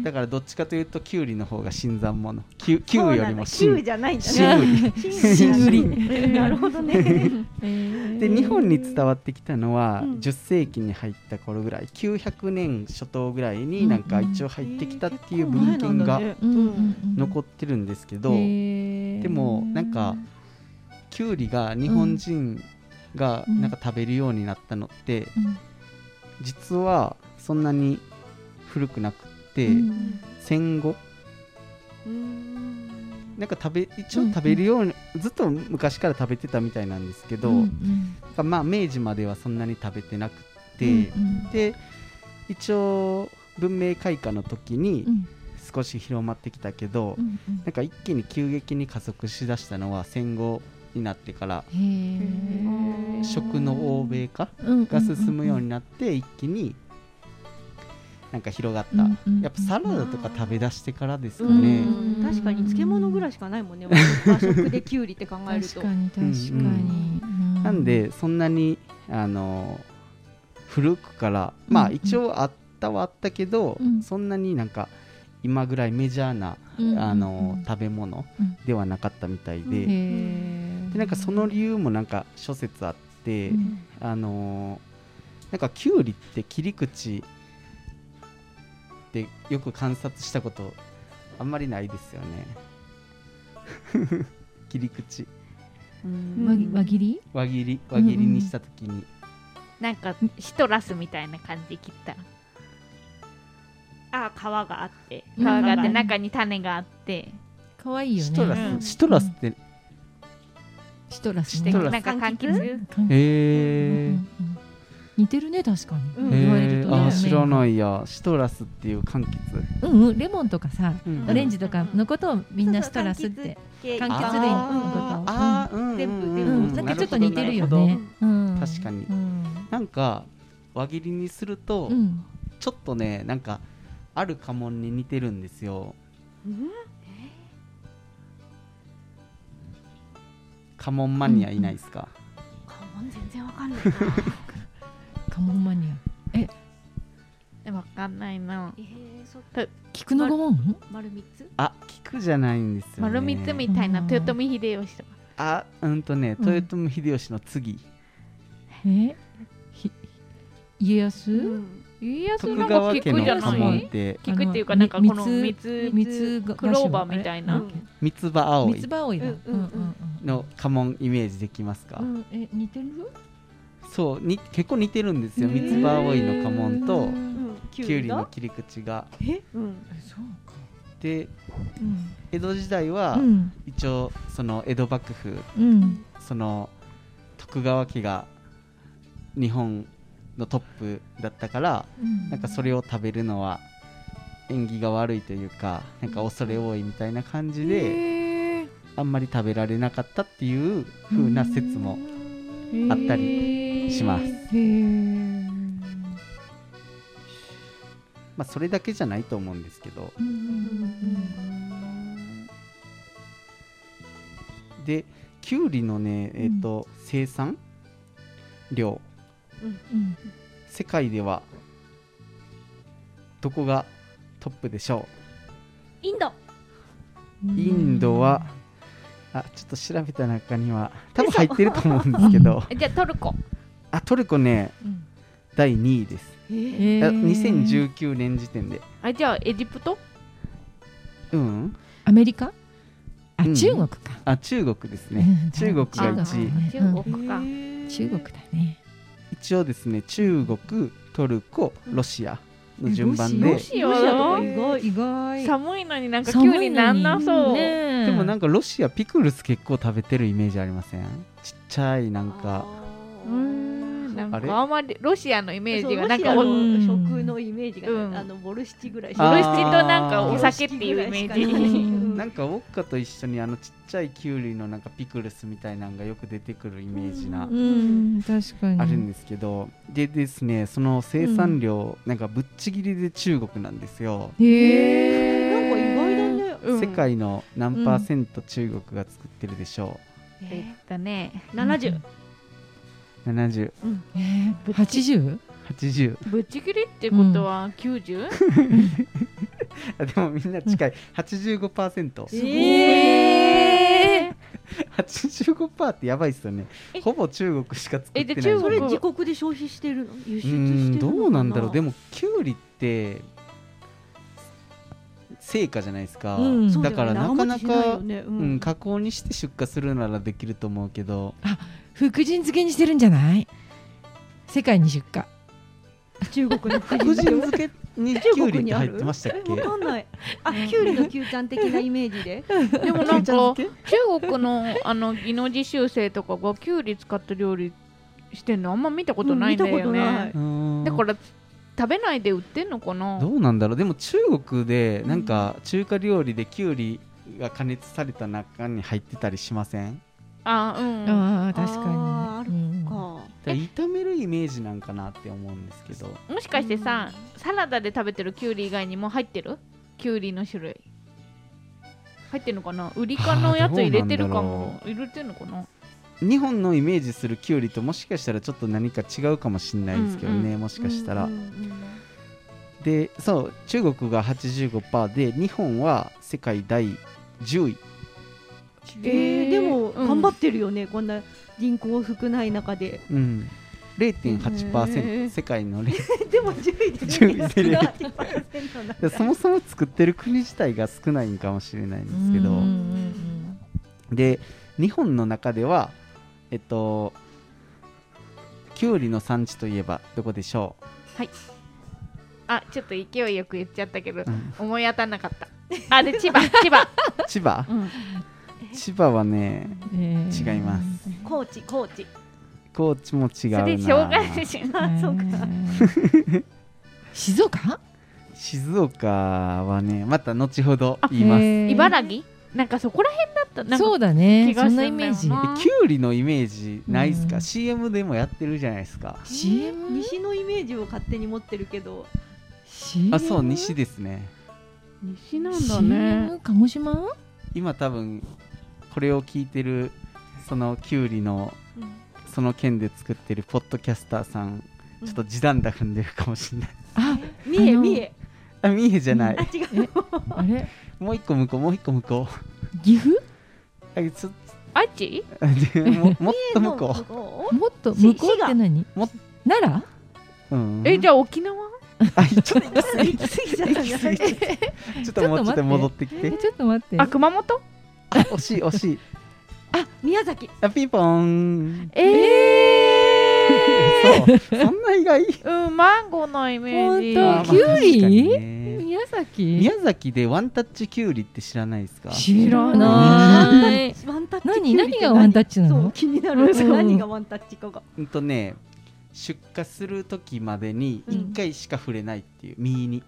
Speaker 2: だからどっちかというとキュウリの方が新参者。キュキュウよりも
Speaker 4: キュウ
Speaker 2: 新
Speaker 4: じゃないんだ
Speaker 2: 新
Speaker 4: ね
Speaker 3: 新
Speaker 4: なるほどね。
Speaker 2: で日本に伝わってきたのは
Speaker 4: うん。
Speaker 2: 10世紀に入った頃ぐらい900年初頭ぐらいになんか一応入ってきたっていう文献が残ってるんですけど、でもなんかキュウリが日本人が
Speaker 3: うん。
Speaker 2: なんか食べるようになったのって
Speaker 3: うん。
Speaker 2: 実はそんなに古くなく
Speaker 3: うん。
Speaker 2: 戦後？
Speaker 4: うん。
Speaker 2: なんか食べ一応食べるように、ずっと昔から食べてたみたいなんですけど、
Speaker 3: うん
Speaker 2: なん。かまあ明治まではそんなに食べてなくて、
Speaker 3: うん
Speaker 2: で一応文明開化の時に
Speaker 3: うん。
Speaker 2: 少し広まってきたけど、
Speaker 3: うんうん。
Speaker 2: なんか一気に急激に加速しだしたのは戦後になってから食の欧米化
Speaker 3: うん。
Speaker 2: が進むようになって一気になんか広がった、
Speaker 3: うんうん
Speaker 2: やっぱサラダとか食べ出してからですか
Speaker 4: う
Speaker 2: ね、
Speaker 4: ん。確かに漬物ぐらいしかないもんね 和食でキュウリって考えると。
Speaker 3: 確かに確かに、う
Speaker 2: なんでそんなにあの古くからまあ
Speaker 3: うん
Speaker 2: 一応あったはあったけど、
Speaker 3: うん。
Speaker 2: そんなになんか今ぐらいメジャーな、
Speaker 3: うん。
Speaker 2: あの
Speaker 3: うん。
Speaker 2: 食べ物
Speaker 3: うん。
Speaker 2: ではなかったみたいで,、
Speaker 3: へー。
Speaker 2: でなんかその理由もなんか諸説あって、
Speaker 3: うん。
Speaker 2: あのなんかキュウリって切り口ってよく観察したことあんまりないですよね。切り口。
Speaker 3: 輪切輪切り？
Speaker 2: 輪切り。輪切りにした時に、
Speaker 1: なんかシトラスみたいな感じで切った。
Speaker 4: あ皮があって。
Speaker 1: 皮があって。
Speaker 3: うん
Speaker 1: 中に種があって。
Speaker 3: 可愛いよね。
Speaker 2: シトラス、
Speaker 1: うん。
Speaker 2: シトラスって。
Speaker 3: シトラスね。
Speaker 1: して
Speaker 2: シトラス
Speaker 1: なんか柑橘？
Speaker 3: 柑
Speaker 2: へー。
Speaker 3: うんうんうん似てるね確かに、
Speaker 4: うん。
Speaker 3: 言われるとね
Speaker 2: あ知らないや。シトラスっていう柑橘、
Speaker 3: うん。うんレモンとかさ
Speaker 2: うん。
Speaker 3: オレンジとかのことをみんなシトラスって柑橘類のこと
Speaker 2: あー。あー、
Speaker 4: 全部
Speaker 2: うん。
Speaker 4: 全部
Speaker 3: うん、なんかちょっと似てるよね。うん、
Speaker 2: 確かに。
Speaker 3: うん、
Speaker 2: なんか輪切りにすると、
Speaker 3: うん、
Speaker 2: ちょっとねなんかある家紋に似てるんですよ。家紋マニアいないですか、
Speaker 4: 全然わかんないな
Speaker 3: カモンマニア。
Speaker 1: わかんないな。
Speaker 4: えー、そっ
Speaker 3: 菊の御門？
Speaker 4: 丸三つ？
Speaker 2: あ菊じゃないんですよね。
Speaker 1: 丸三つみたいな。
Speaker 3: うん。
Speaker 1: 豊臣秀吉とか。
Speaker 2: あうんとね
Speaker 3: うん。
Speaker 2: 豊臣秀吉の次、
Speaker 3: え？ひ家康？
Speaker 4: うん。
Speaker 1: 家康
Speaker 2: 徳
Speaker 1: なんか
Speaker 2: 川家の
Speaker 1: 菊じゃない
Speaker 2: て
Speaker 1: 菊っていうかなんかこの
Speaker 3: み
Speaker 1: 三つ
Speaker 3: 三つが
Speaker 1: クローバーみたいな。
Speaker 4: うん。
Speaker 2: 三つ葉葵。
Speaker 3: 三つ葉葵だ。
Speaker 4: うんうんうん
Speaker 2: の家紋イメージできますか、
Speaker 3: うんうん。え似てる？
Speaker 2: そうに結構似てるんですよ。三つ葉葵の家紋と
Speaker 4: うん。キ
Speaker 2: きゅうりの
Speaker 4: が
Speaker 2: 切り口が。
Speaker 4: え？うん。
Speaker 3: えそうか。
Speaker 2: で
Speaker 3: うん。
Speaker 2: 江戸時代は、
Speaker 3: うん。
Speaker 2: 一応その江戸幕府
Speaker 3: うん。
Speaker 2: その徳川家が日本のトップだったから
Speaker 3: うん。
Speaker 2: なんかそれを食べるのは縁起が悪いというかなんか恐れ多いみたいな感じであんまり食べられなかったっていう風な説もあったりします。まあそれだけじゃないと思うんですけど。
Speaker 3: うんうん
Speaker 2: できゅうりのねえっ、と、生産量。
Speaker 3: うん
Speaker 2: 世界ではどこがトップでしょ
Speaker 4: インド。
Speaker 2: うインドはあちょっと調べた中には多分入ってると思うんですけど。
Speaker 1: じゃあトルコ。
Speaker 2: あトルコね
Speaker 3: うん。
Speaker 2: 第2位です。
Speaker 4: えー。
Speaker 3: へー
Speaker 2: あ2019年時点で。
Speaker 1: あじゃあエジプト？
Speaker 2: うん。
Speaker 3: アメリカ？あ
Speaker 2: うん。
Speaker 3: 中国か。
Speaker 2: あ中国ですね。
Speaker 3: うん。
Speaker 2: 中国が
Speaker 3: 中
Speaker 2: 一位。
Speaker 3: ね
Speaker 1: 中国か。
Speaker 3: うん中国だね。
Speaker 2: 一応ですね中国トルコロシアの順番
Speaker 3: え
Speaker 2: で。
Speaker 1: ロシア
Speaker 4: ロシアとか意外
Speaker 3: 意外。
Speaker 1: 寒いのになんかきゅうりなんなそう、
Speaker 3: ね。
Speaker 2: でもなんかロシアピクルス結構食べてるイメージありません？ちっちゃいなんか。
Speaker 1: うー。んなんかあんまりロシアのイメージがなんか
Speaker 4: 食のイメージがね、
Speaker 1: うん。
Speaker 4: あのボルシチぐらい。し
Speaker 2: あー
Speaker 1: シチとなんかお酒っていうイメージ。
Speaker 3: う ん
Speaker 2: なんかウォッカと一緒にあのちっちゃいキュウリのなんかピクルスみたいなのがよく出てくるイメージな、
Speaker 3: うん。確かに。
Speaker 2: あるんですけど。でですねその生産量、なんかぶっちぎりで中国なんですよ、
Speaker 3: へえ
Speaker 4: なんか意外だね、
Speaker 1: うん
Speaker 2: 世界の何パーセント中国が作ってるでしょ
Speaker 1: えっとね。
Speaker 4: 70、
Speaker 2: う7080
Speaker 3: えー八十？
Speaker 1: ぶっちぎりってことは 90?
Speaker 2: あでもみんな近い。85%
Speaker 4: え
Speaker 1: えー。
Speaker 2: 85%ってやばいっすよね。
Speaker 4: え。
Speaker 2: ほぼ中国しか作ってない。
Speaker 1: えで中国？
Speaker 4: それ自国で消費してるの？輸出
Speaker 2: う
Speaker 4: して
Speaker 2: ん
Speaker 4: るのか
Speaker 2: どうなんだろう。で
Speaker 4: も
Speaker 2: もキュウリって成果じゃないですか、
Speaker 3: うん。
Speaker 2: だからなかなか、
Speaker 4: ね。う
Speaker 2: うんん、加工にして出荷するならできると思うけど
Speaker 3: 福神漬けにしてるんじゃない？世界に出荷。
Speaker 4: 中国の
Speaker 2: 福神漬け。に
Speaker 4: 中
Speaker 2: キュウリって
Speaker 4: 国に
Speaker 2: 入ってましたっけ？
Speaker 4: えわかんない。あキュウリのキュウちゃん的なイメージで。
Speaker 1: でもなんか中国のあの技能実習生とかがきゅうり使った料理してんのあんま見たことないんだよ
Speaker 4: うん見たことな
Speaker 1: ね
Speaker 4: い、
Speaker 2: うーん
Speaker 1: だから食べないで売ってんのかな？
Speaker 2: どうなんだろう？でも中国でなんか中華料理でキュウリが加熱された中に入ってたりしません？
Speaker 1: あうん
Speaker 3: ああ確かに。
Speaker 4: ある
Speaker 3: うん
Speaker 4: か
Speaker 2: 炒めるイメージなんかなって思うんですけど。
Speaker 1: もしかしてさサラダで食べてるきゅうり以外にも入ってる？きゅうりの種類。入ってるのかな？ウリ科のやつ入れてるかも。入れてるのかな？
Speaker 2: 日本のイメージするキュウリともしかしたらちょっと何か違うかもしれないですけどね、
Speaker 1: うん
Speaker 2: もしかしたら、
Speaker 4: うんうん
Speaker 2: でそう中国が85%で日本は世界第10位
Speaker 4: えー、でも
Speaker 1: うん。
Speaker 4: 頑張ってるよね、こんな人口少ない中で。
Speaker 2: うん。0.8%、
Speaker 1: へー。
Speaker 2: 世界の0
Speaker 4: でも10位で
Speaker 2: 10位で
Speaker 4: 0.8%な。んだ
Speaker 2: でそもそも作ってる国自体が少ないんかもしれないんですけど、
Speaker 3: うんうん
Speaker 2: で日本の中ではえっとキュウリの産地といえばどこでしょ
Speaker 1: あちょっと勢いよく言っちゃったけど
Speaker 2: う、うん。
Speaker 1: 思い当たんなかった。あで千葉千葉、
Speaker 2: 千葉？
Speaker 1: うん、
Speaker 2: 千葉はね
Speaker 3: うんえー。
Speaker 2: 違います。
Speaker 4: 高知高知。
Speaker 2: 高知も違う
Speaker 1: そ
Speaker 2: な
Speaker 1: れ障害者
Speaker 4: あそうか
Speaker 3: えー。静岡？
Speaker 2: 静岡はねまた後ほど言います。
Speaker 1: 茨城？なんかそこら辺だったな
Speaker 3: そうだね。
Speaker 1: 気が
Speaker 3: そ
Speaker 1: するんな。
Speaker 3: イメージ。
Speaker 2: えキュウリのイメージないっすか、
Speaker 3: うん。
Speaker 2: CM でもやってるじゃないですか。
Speaker 3: CM
Speaker 4: 西のイメージを勝手に持ってるけど。
Speaker 3: CM
Speaker 2: あそう西ですね。
Speaker 1: 西なんだね。
Speaker 3: CM 鹿児島？
Speaker 2: 今多分これを聞いてるそのキュウリの
Speaker 4: うん。
Speaker 2: その県で作ってるポッドキャスターさん
Speaker 4: うん。
Speaker 2: ちょっと地団太踏んでるかもしれない。
Speaker 3: あ
Speaker 4: 三重三重
Speaker 2: あ三重じゃない。
Speaker 4: あ違う。
Speaker 3: あれ？
Speaker 2: もう一個向こうもう一個向こう。
Speaker 3: 岐阜？
Speaker 2: あちょ
Speaker 1: あっち？
Speaker 2: でも もっと向こ
Speaker 4: こ
Speaker 3: もっと
Speaker 4: し
Speaker 3: 向こうって何？
Speaker 2: も
Speaker 3: 奈良？
Speaker 2: う、うん、
Speaker 1: えじゃあ沖縄？
Speaker 2: あちょっと
Speaker 4: う行き過ぎちゃった
Speaker 2: ちょっともうちょっと戻ってきて。
Speaker 3: えちょっと待って。
Speaker 1: あ熊本？
Speaker 2: あ 惜しい惜しい。
Speaker 4: あ宮崎。
Speaker 2: あピンポーン。
Speaker 1: え
Speaker 2: そう。そんな意外？
Speaker 1: ー、うんマンゴーのイメージ。
Speaker 3: キュウリ？宮崎？
Speaker 2: 宮崎でワンタッチキュウリって知らないですか？
Speaker 3: 知らな
Speaker 1: ない。い
Speaker 4: ワンタッチ
Speaker 3: 何何がワンタッチなの？
Speaker 4: そう気になる。
Speaker 3: うん。
Speaker 4: 何がワンタッチかが。
Speaker 2: うんとね出荷する時までに
Speaker 4: うん
Speaker 2: 1回しか触れないっていう。実に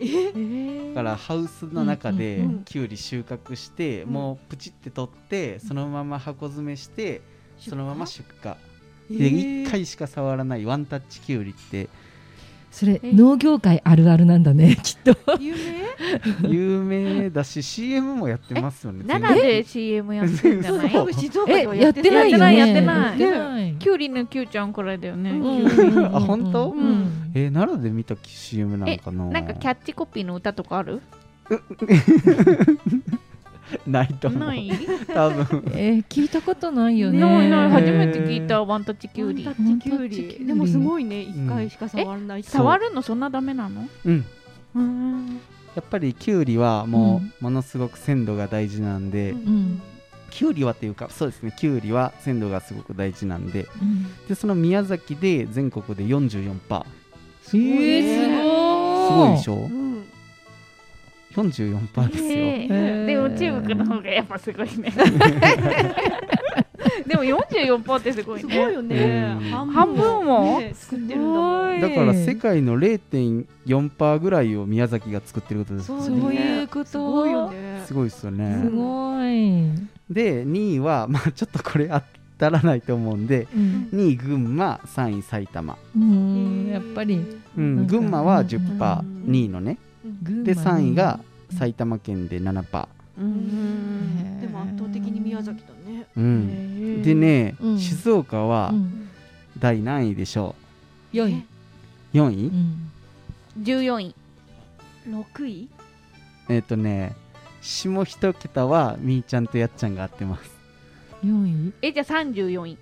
Speaker 4: え
Speaker 2: だからハウスの中で
Speaker 3: うん
Speaker 4: うんうん。
Speaker 2: キュウリ収穫して、
Speaker 4: うん。
Speaker 2: もうプチって取ってそのまま箱詰めしてそのまま出荷。
Speaker 4: え
Speaker 2: で1回しか触らないワンタッチキュウリって
Speaker 3: それ
Speaker 1: え？
Speaker 3: 農業界あるあるなんだね きっと。
Speaker 4: 有名？
Speaker 2: 有名だし CM もやってますよね
Speaker 1: 奈良で CM やってんじゃない
Speaker 4: 静岡で
Speaker 3: やってないよね。
Speaker 1: やってないキュウリのキュウちゃんくらいだよね、
Speaker 3: うん。
Speaker 2: あ本当？
Speaker 3: うん。
Speaker 2: えー奈良で見た CM なのかな？
Speaker 1: なんかキャッチコピーの歌とかある？
Speaker 2: ないと思う。
Speaker 1: ない？
Speaker 2: 多分。
Speaker 3: えー聞いたことないよね。
Speaker 1: ないない初めて聞いたワンタッチキュウリ。
Speaker 4: ワンタッチキュウ
Speaker 3: リ。
Speaker 4: リでもすごいね一回しか触らない
Speaker 1: 触るのそんなダメなの？
Speaker 2: う。ん。
Speaker 1: うん。
Speaker 2: やっぱりキュウリはもうものすごく鮮度が大事なんで、
Speaker 3: うん。
Speaker 2: キュウリはっていうかそうですねキュウリは鮮度がすごく大事なんで。
Speaker 3: うん。
Speaker 2: でその宮崎で全国で44%
Speaker 3: えー、すごい。
Speaker 2: すごいでしょ？
Speaker 4: うん
Speaker 2: 44%ですよ、
Speaker 1: へ
Speaker 3: へー。
Speaker 1: ーでも中国の方がやっぱすごいね。でも44%ってすごいね。
Speaker 4: すごいよね。
Speaker 2: うん。
Speaker 1: 半分も。
Speaker 4: ね作ってるんだもん。
Speaker 2: だから世界の0.4%ぐらいを宮崎が作ってることです
Speaker 4: そう
Speaker 3: そういうこと。
Speaker 4: すごいよね
Speaker 2: すごいですよ
Speaker 3: す
Speaker 2: ね
Speaker 3: ごい、
Speaker 2: で2位はまあちょっとこれ当たらないと思うんで
Speaker 3: うん。
Speaker 2: 2位群馬3位埼玉、
Speaker 3: うん、やっぱり。
Speaker 2: うん群馬は
Speaker 3: うん
Speaker 2: 10%、
Speaker 4: うん
Speaker 2: 2位のねで3位が
Speaker 3: ね
Speaker 2: 埼玉県で7%、
Speaker 1: うん。
Speaker 4: でも圧倒的に宮崎だね。
Speaker 2: うん、でね、
Speaker 3: うん。
Speaker 2: 静岡は
Speaker 3: うん。
Speaker 2: 第何位でしょ
Speaker 3: 良い、
Speaker 2: う4位、
Speaker 3: うん。
Speaker 1: 14位。
Speaker 4: 6位？
Speaker 2: えっ、とね下一桁はみーちゃんとやっちゃんが合ってます。
Speaker 3: 4位。
Speaker 1: えじゃあ34位。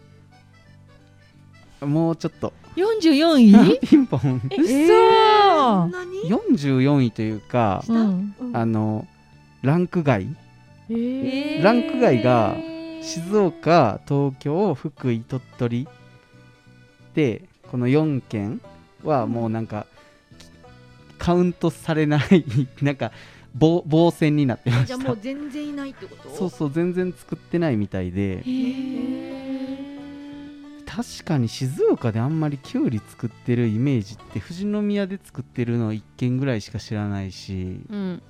Speaker 2: もうちょっと
Speaker 3: 44位？
Speaker 2: ピンポン。
Speaker 4: え
Speaker 3: 嘘。
Speaker 4: そんなに
Speaker 2: ？44位というかあのランク外。
Speaker 1: えー。
Speaker 2: ランク外が静岡東京福井鳥取。でこの4県はもうなんかカウントされない なんか棒棒線になってました。
Speaker 4: じゃあもう全然いないってこと？
Speaker 2: そうそう全然作ってないみたいで。
Speaker 3: へー
Speaker 2: 確かに静岡であんまりきゅうり作ってるイメージって富士宮で作ってるの1軒ぐらいしか知らないし。
Speaker 1: うん。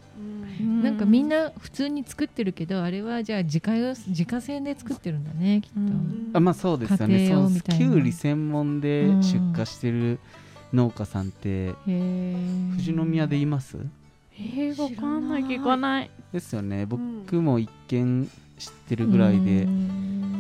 Speaker 4: うん
Speaker 3: なんかみんな普通に作ってるけどあれはじゃあ自家用自家製で作ってるんだねきっと、
Speaker 1: うん。
Speaker 2: あまあそうですよね。
Speaker 3: 家庭
Speaker 2: そう
Speaker 3: 用みたいな。
Speaker 2: きゅうり専門で
Speaker 3: うん
Speaker 2: 出荷してる農家さんって
Speaker 3: へー。
Speaker 2: 富士宮でいます？
Speaker 1: えー、わかんない。聞かない。
Speaker 2: ですよね。僕も一見知ってるぐらいで。
Speaker 3: う
Speaker 2: うん
Speaker 3: ん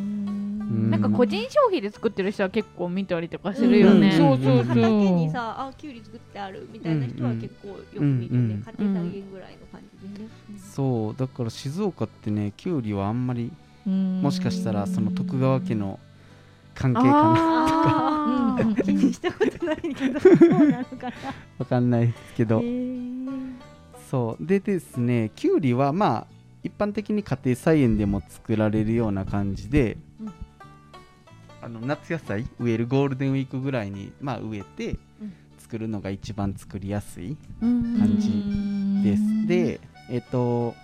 Speaker 1: なんか個人消費で作ってる人は結構見たりとかするよね、
Speaker 2: うん。
Speaker 3: そうそうそう。
Speaker 4: 畑にさあキュウリ作ってあるみたいな人は結構よく見る
Speaker 2: うんうん
Speaker 4: ね家庭菜園ぐらいの感じ。でね
Speaker 2: そうだから静岡ってねきゅうりはあんまり
Speaker 3: うん
Speaker 2: もしかしたらその徳川家の関係かな。
Speaker 1: あー。
Speaker 3: うん。
Speaker 4: 気にしたことないけど。そうなのかな
Speaker 2: わかんないですけど。そう。でですねきゅうりはまあ一般的に家庭菜園でも作られるような感じで、
Speaker 4: うん
Speaker 2: あの夏野菜植えるゴールデンウィークぐらいに、まあ、植えて
Speaker 4: うん。
Speaker 2: 作るのが一番作りやすい
Speaker 1: うん。
Speaker 2: 感じです。でえっと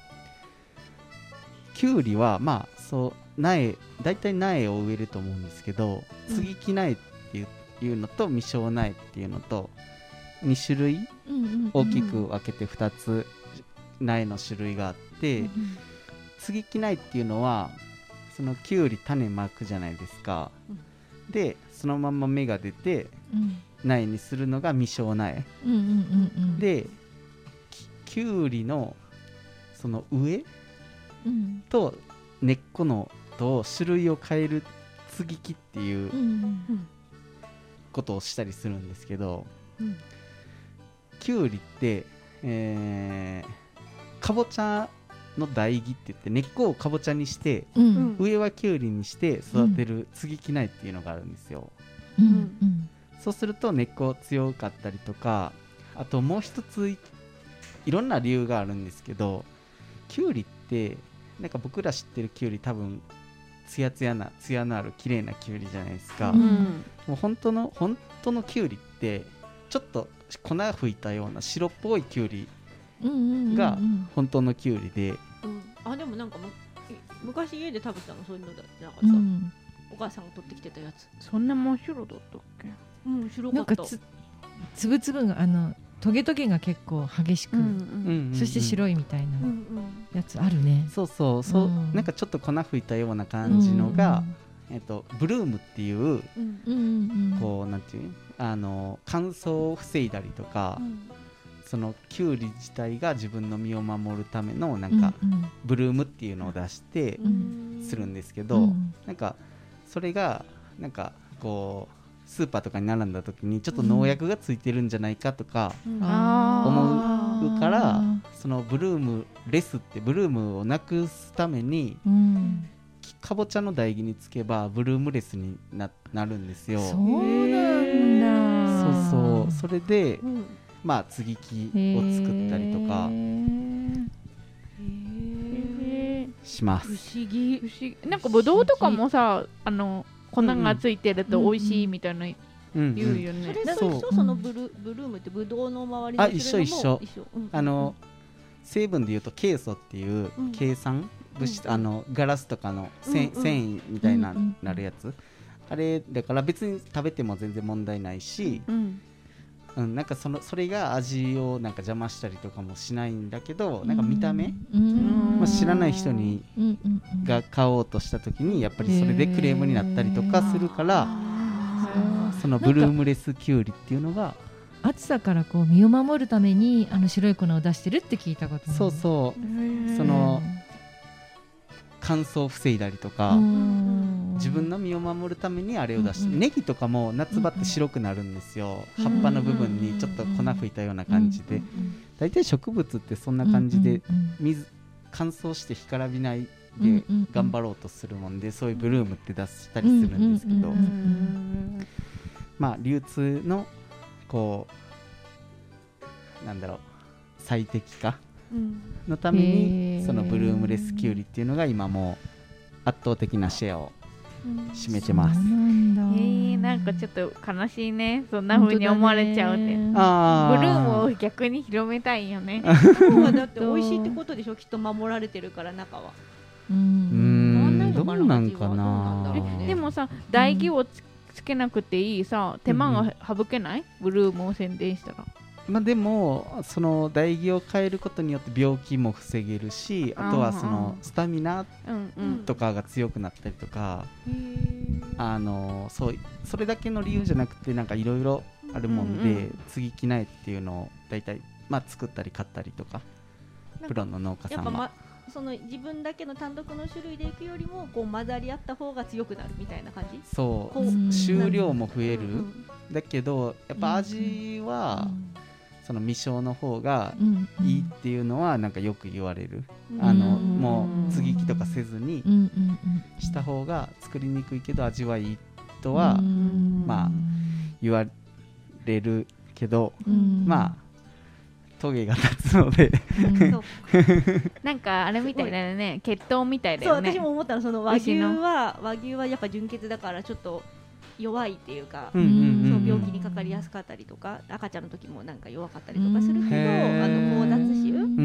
Speaker 2: きゅうりはまあそう苗大体苗を植えると思うんですけど
Speaker 4: うん。
Speaker 2: 接ぎ木苗っていういうのと未生苗っていうのと2種類大きく分けて2つ苗の種類があって、接ぎ木苗っていうのはそのきゅうり種まくじゃないですか、でそのまま芽が出て苗にするのが未生苗。でききゅうりのその上と根っこのと種類を変える接ぎ木っていうことをしたりするんですけど、
Speaker 4: うん。
Speaker 2: きゅうりって、えーかぼちゃの台木って言って根っこをかぼちゃにして
Speaker 4: うん。
Speaker 2: 上はきゅうりにして育てる接ぎ木苗っていうのがあるんですよ、そうすると根っこ強かったりとかあともう一ついいろんな理由があるんですけどきゅうりってなんか僕ら知ってるきゅうり多分ツヤツヤなツヤのある綺麗なきゅうりじゃないですか、
Speaker 3: う
Speaker 1: うん。ん
Speaker 2: もう本当の本当のきゅうりってちょっと粉吹いたような白っぽいきゅうりが本当のきゅうりで。
Speaker 4: うん。あでもなんかむ昔家で食べたのそういうのだなかった、お母さんが取ってきてたやつ。
Speaker 1: そんな真っ白だったっけ？
Speaker 4: うん白かった。
Speaker 3: なんかつつぶつぶがあのトゲトゲが結構激しく、そして
Speaker 2: い
Speaker 3: 白いみたい
Speaker 4: うんう
Speaker 3: なん。やつあるね。
Speaker 2: そうそう。そう、
Speaker 3: うん。
Speaker 2: なんかちょっと粉吹いたような感じのが、えっと、ブルームっていう
Speaker 4: うん。
Speaker 3: うんうん
Speaker 2: こうなんていう？あの乾燥を防いだりとか、そのキュウリ自体が自分の身を守るためのなんか、
Speaker 3: うん
Speaker 2: ブルームっていうのを出して
Speaker 3: うん。
Speaker 2: するんですけ
Speaker 3: う
Speaker 2: ど、
Speaker 3: ん。
Speaker 2: なんかそれがなんかこうスーパーとかに並んだ時にちょっと農薬がついてるんじゃないかとか思うから、そのブルームレスってブルームをなくすために
Speaker 3: うん。
Speaker 2: きかぼちゃの唾液につけばブルームレスにななるんですよ。
Speaker 3: そうなんだ。
Speaker 2: そうそう。それで
Speaker 4: うん
Speaker 2: まあ接ぎ木を作ったりとか。します。
Speaker 4: 不思議
Speaker 1: 不思議。なんかぶどうとかもさあの粉がついてると美味しいみたいな
Speaker 2: うんうん。
Speaker 1: 言うよね、
Speaker 4: それと
Speaker 2: そ
Speaker 4: のブルブルームってブドウの周りの
Speaker 2: あ一緒一緒。
Speaker 4: 一緒。うん
Speaker 2: あの成分でいうとケイ素っていう
Speaker 4: うん
Speaker 2: 計算？物質、
Speaker 4: うん
Speaker 2: あのガラスとかのせん、
Speaker 4: うんうん。
Speaker 2: 繊維みたいな、
Speaker 3: うんうん。
Speaker 2: なるやつ？あれだから別に食べても全然問題ないし、
Speaker 1: うん
Speaker 2: うん、なんかそのそれが味をなんか邪魔したりとかもしないんだけどなんか見た目、
Speaker 3: うん。
Speaker 2: まあ、知らない人にが買おうとした時にやっぱりそれでクレームになったりとかするから、そのブルームレスキュウリっていうのが
Speaker 3: 暑さからこう身を守るためにあの白い粉を出してるって聞いたこと
Speaker 2: そうそう。その乾燥を防いだりとか、自分の身を守るためにあれを出して、
Speaker 3: うんうん。
Speaker 2: ネギとかも夏場って白くなるんですよ、
Speaker 3: うん
Speaker 2: 葉っぱの部分にちょっと粉吹いたような感じで、
Speaker 3: うん
Speaker 2: 大体植物ってそんな感じで
Speaker 3: うんうん
Speaker 2: 水乾燥して干からびない
Speaker 3: うん
Speaker 2: で頑張ろうとするもんでそういうブルームって出したりするんですけど、
Speaker 3: うんうん
Speaker 2: まあ流通のこうなんだろう最適化
Speaker 4: うん
Speaker 2: のため
Speaker 3: へ
Speaker 2: に
Speaker 3: ー。
Speaker 2: そのブルームレスキュウリっていうのが今もう圧倒的なシェアを占めてます。
Speaker 3: そう。なんだ。
Speaker 1: えー、なんかちょっと悲しいね。そんな風に思われちゃうって、
Speaker 3: 本
Speaker 2: あ
Speaker 1: ブルームを
Speaker 2: ー
Speaker 1: 逆に広めたいよね。
Speaker 4: 中はだって美味しいってことでしょ？きっと守られてるから中は。
Speaker 3: う
Speaker 2: うー
Speaker 3: ん
Speaker 2: んどうなんかな？
Speaker 1: でもさ唾液をつつけなくていいさ手間が省けない、ブルームを宣伝したら
Speaker 2: まあでもその唾液を変えることによって病気も防げるしあとはそ
Speaker 1: うん
Speaker 2: のスタミナ
Speaker 1: うん
Speaker 4: うん。
Speaker 2: とかが強くなったりとかあのそうそれだけの理由じゃなくてなんかいろいろあるもんで、
Speaker 1: うんうん
Speaker 2: 継ぎ木苗っていうのを大体まあ作ったり買ったりとかプロの農家さんは、
Speaker 4: その自分だけの単独の種類でいくよりもこう混ざり合った方が強くなるみたいな感じ？
Speaker 2: そう。収量も増える、
Speaker 4: うん
Speaker 2: だけどやっぱ味は、その未生の方がいいっていうのはなんかよく言われる、
Speaker 4: うん。
Speaker 2: あの
Speaker 3: うん。
Speaker 2: もう継ぎ木とかせずにした方が作りにくいけど味はいいとは
Speaker 3: うん。
Speaker 2: まあ言われるけど、
Speaker 3: うん。
Speaker 2: まあトゲが立つので。
Speaker 3: うん。
Speaker 1: なんかあれみたいだよね血統みたいだ
Speaker 4: そう
Speaker 1: よね
Speaker 4: 私も思ったのその和牛は和牛はやっぱ純血だからちょっと弱いっていうか、
Speaker 2: うんうんうん
Speaker 4: そう病気にかかりやすかったりとか赤ちゃんの時もなんか弱かったりとかするけど、
Speaker 2: へ
Speaker 4: あ
Speaker 2: ー
Speaker 4: の交雑種
Speaker 2: うんう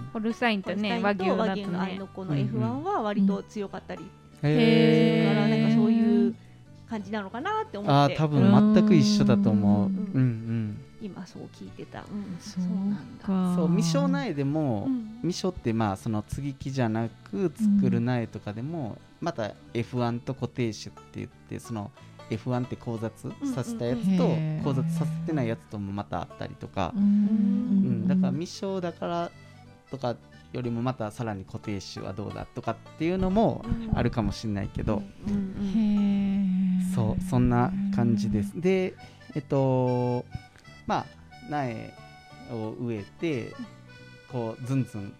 Speaker 2: ん。
Speaker 1: ホルスタインとね和牛だと
Speaker 4: と和牛のあ
Speaker 1: ね。
Speaker 4: のこの
Speaker 2: うんうん。
Speaker 4: F1 は割と強かったりするから、なんかそういう感じなのかなって思って。
Speaker 2: ああ多分全く一緒だと思う。う
Speaker 3: うんん
Speaker 2: うん。
Speaker 4: 今そう聞いてた、うん、
Speaker 3: そう
Speaker 4: なんだ。
Speaker 3: か
Speaker 2: そう未生苗でも、
Speaker 4: うん。
Speaker 2: 未生ってまあその接ぎ木じゃなく作る苗とかでも、また F1 と固定種って言ってその F1 って交雑させたやつと交雑させてないやつともまたあったりとか。
Speaker 3: う、
Speaker 2: うん。
Speaker 3: ん
Speaker 2: だから未生だからとかよりもまたさらに固定種はどうだとかっていうのも
Speaker 4: うん。
Speaker 2: あるかもしれないけど、そうそんな感じです。でえっとまあ苗を植えてこうずんずん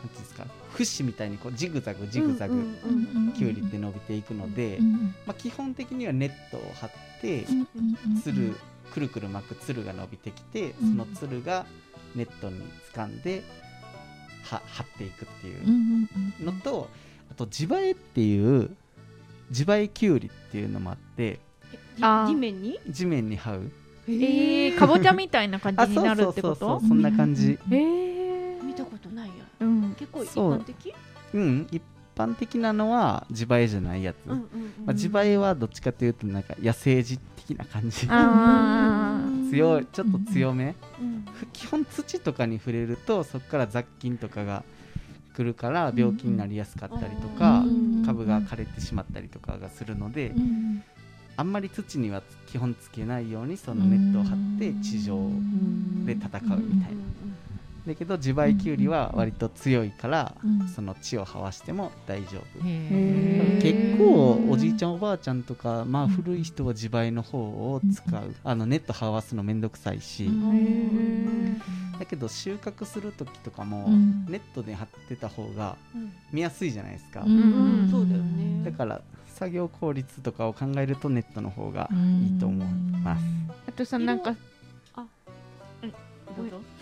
Speaker 2: なんていうんですか節みたいにこうジグザグジグザグ、きゅうりって伸びていくので、
Speaker 3: うん
Speaker 2: まあ、基本的にはネットを張ってつるくるくる巻くつるが伸びてきてそのつるがネットに掴んでは張っていくっていうのとあと地映えっていう地映えきゅうりっていうのもあって
Speaker 4: 地面に？
Speaker 2: 地面に這う。
Speaker 1: えー、かぼちゃみたいな感
Speaker 2: あ
Speaker 1: じになるってこ
Speaker 2: そうそうそう
Speaker 1: と
Speaker 2: そんな感じ。
Speaker 1: えー、
Speaker 4: 結構一般的？
Speaker 2: う。ん一般的なのは地映えじゃないやつ、
Speaker 4: うんうんうん。
Speaker 2: まあ、地映えはどっちかというとなんか野生児的な感じ。
Speaker 1: あ
Speaker 2: 強いちょっと強め、
Speaker 4: うん
Speaker 2: 基本土とかに触れるとそこから雑菌とかがくるから病気になりやすかったりとか、
Speaker 3: うん
Speaker 2: 株が枯れてしまったりとかがするので、
Speaker 3: うん
Speaker 2: あんまり土には基本つけないようにそのネットを張って地上で戦うみたいな。だけど自培キュウリは割と強いから、
Speaker 3: うん
Speaker 2: その地を這わしても大丈夫。結構おじいちゃんおばあちゃんとか、まあ、古い人は自培の方を使う、あのネット這わすのめんどくさいし、だけど収穫する時とかも、
Speaker 3: うん。
Speaker 2: ネットで貼ってた方が見やすいじゃないですか、
Speaker 3: うん
Speaker 4: うんそうだよね。
Speaker 2: だから作業効率とかを考えるとネットの方が
Speaker 3: うん
Speaker 2: いいと思います、
Speaker 1: あとさなんか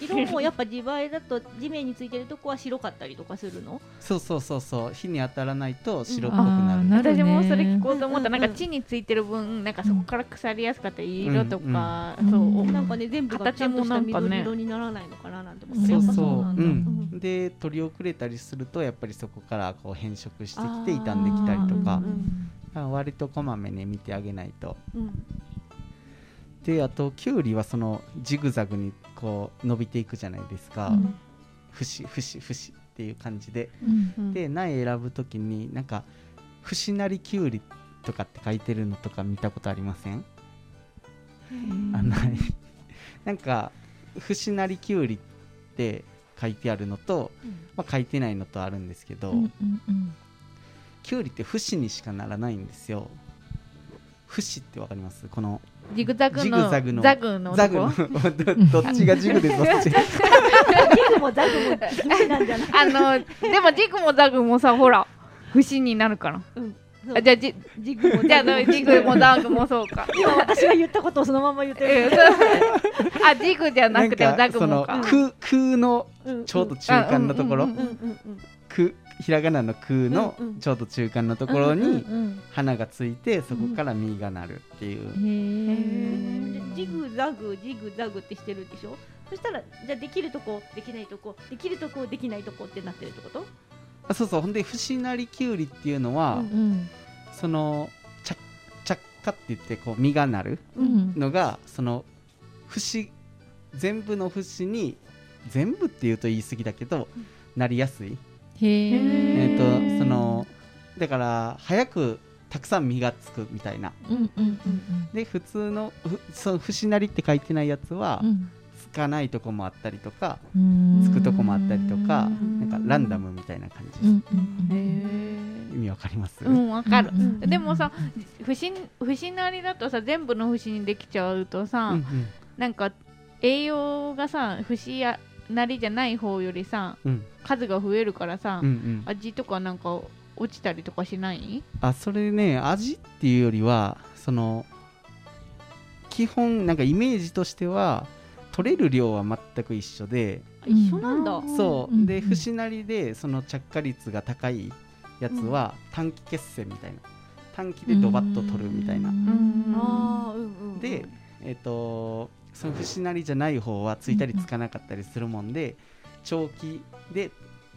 Speaker 4: 色もやっぱ自培だと地面についてるとこは白かったりとかするの？
Speaker 2: そうそうそうそう。火に当たらないと白っぽく
Speaker 3: あ
Speaker 2: なる、
Speaker 3: ーなるね。
Speaker 1: 私もそれ聞こうと思った、
Speaker 4: うんうんうん。
Speaker 1: なんか地についてる分なんかそこから腐りやすかったり色とか、
Speaker 3: うん
Speaker 1: そう、
Speaker 3: うん
Speaker 4: なんかね全部がちゃんとした緑色にならないのかななんて思って。
Speaker 2: そうそう。
Speaker 3: そうなん。だ
Speaker 2: うん。で取り遅れたりするとやっぱりそこからこう変色してきて傷んできたりとか。
Speaker 4: うん
Speaker 2: あ割とこまめに見てあげないと。
Speaker 4: うん。
Speaker 2: であとキュウリはそのジグザグにこう伸びていくじゃないですか、
Speaker 3: うん。
Speaker 2: 節節節っていう感じで。
Speaker 3: うん。
Speaker 4: うん
Speaker 2: で苗選ぶときになんか節なりキュウリとかって書いてるのとか見たことありません？あない。なんか節なりキュウリって書いてあるのと、まあ、書いてないのとあるんですけど、
Speaker 3: うんうんうん。
Speaker 2: キュウリって節にしかならないんですよ節ってわかります？この
Speaker 1: ジグザグの
Speaker 2: ジグザグの。
Speaker 1: ザグの
Speaker 2: どどっちがジグでどっ ち。
Speaker 4: ジグもザグもダメなんじゃない？
Speaker 1: あのでもジグもザグもさほら節になるから。
Speaker 4: そう。
Speaker 1: あじゃあジ
Speaker 4: ジグも
Speaker 1: じゃあジグもザグもそうか。
Speaker 4: 今私が言ったことをそのまま言ってる。
Speaker 1: えそうあジグじゃなくてもザグ
Speaker 2: その
Speaker 1: もか
Speaker 2: 空空の
Speaker 4: うん。
Speaker 2: ちょうど中間のところ、
Speaker 1: うん
Speaker 4: うんうんうん
Speaker 2: 空ひらがなの空の
Speaker 4: うんうん。
Speaker 2: ちょうど中間のところに
Speaker 4: うんうん
Speaker 2: 花がついてそこから実がなるっていう、
Speaker 3: へー。
Speaker 4: でジグザグジグザグってしてるでしょ？そしたらじゃあできるとこできないとこできるとこできないとこってなってるってこと？
Speaker 2: あそうそう。ほんで節なりきゅうりっていうのは、
Speaker 4: うん
Speaker 3: うん。
Speaker 2: その着着火って言ってこう実がなる
Speaker 3: うん。
Speaker 2: のがその節全部の節に全部っていうと言い過ぎだけど、
Speaker 4: うん。
Speaker 2: なりやすい、えー、とそのだから早くたくさん実がつくみたいな。
Speaker 3: うんうんうん
Speaker 2: で普通のふその節なりって書いてないやつは、
Speaker 3: うん。
Speaker 2: つかないとこもあったりとか
Speaker 3: うん。
Speaker 2: つくとこもあったりとか
Speaker 3: うん
Speaker 2: なんかランダムみたいな感じ。
Speaker 3: うん
Speaker 2: です、
Speaker 3: うん。
Speaker 1: へ
Speaker 2: 意味わかります、
Speaker 1: ーうんわかる、
Speaker 3: うん。
Speaker 1: でもさ節節なりだとさ全部の節にできちゃうとさ、
Speaker 2: うんうん。
Speaker 1: なんか栄養がさ節やなりじゃない方よりさ
Speaker 2: うん。
Speaker 1: 数が増えるからさ、
Speaker 2: うんうん。
Speaker 1: 味とかなんか落ちたりとかしない？
Speaker 2: あそれね味っていうよりはその基本なんかイメージとしては取れる量は全く一緒で。
Speaker 4: 一緒なんだ。
Speaker 1: うん。
Speaker 2: そう、
Speaker 3: うん
Speaker 2: で節なりでその着火率が高いやつは短期決戦みたいな。短期でドバッと取るみたいな、とその節なりじゃない方はついたりつかなかったりするもんで長期で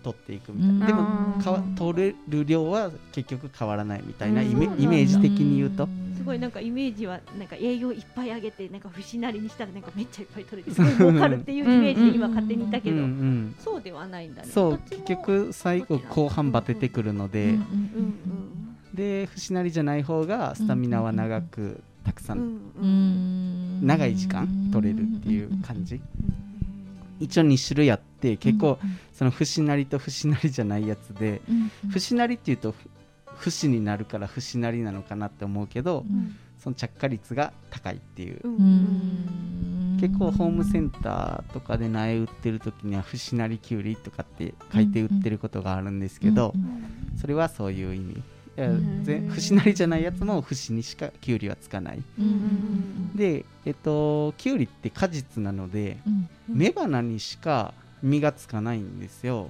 Speaker 2: 取っていくみたいな、でもかわ取れる量は結局変わらないみたいな
Speaker 4: うん。
Speaker 2: イメイメージ的に言うと、
Speaker 4: すごいなんかイメージはなんか栄養いっぱいあげてなんか節なりにしたらなんかめっちゃいっぱい取れて すごい儲かるっていうイメージで今勝手にいたけ
Speaker 2: うん
Speaker 4: ど
Speaker 2: うん
Speaker 4: そうではないんだね。
Speaker 2: そう結局最後後半バテてくるので、で節なりじゃない方がスタミナは長くたくさ
Speaker 4: うん
Speaker 2: 長い時間取れるっていう感じ。一応2種類あって結構その節なりと節なりじゃないやつで節なりっていうとふ節になるから節なりなのかなって思うけどその着火率が高いっていう。結構ホームセンターとかで苗売ってる時には節なりきゅうりとかって書いて売ってることがあるんですけどそれはそういう意味節なりじゃないやつも節にしかきゅうりはつかない。でえっときゅうりって果実なので雌花にしか実がつかないんですよ。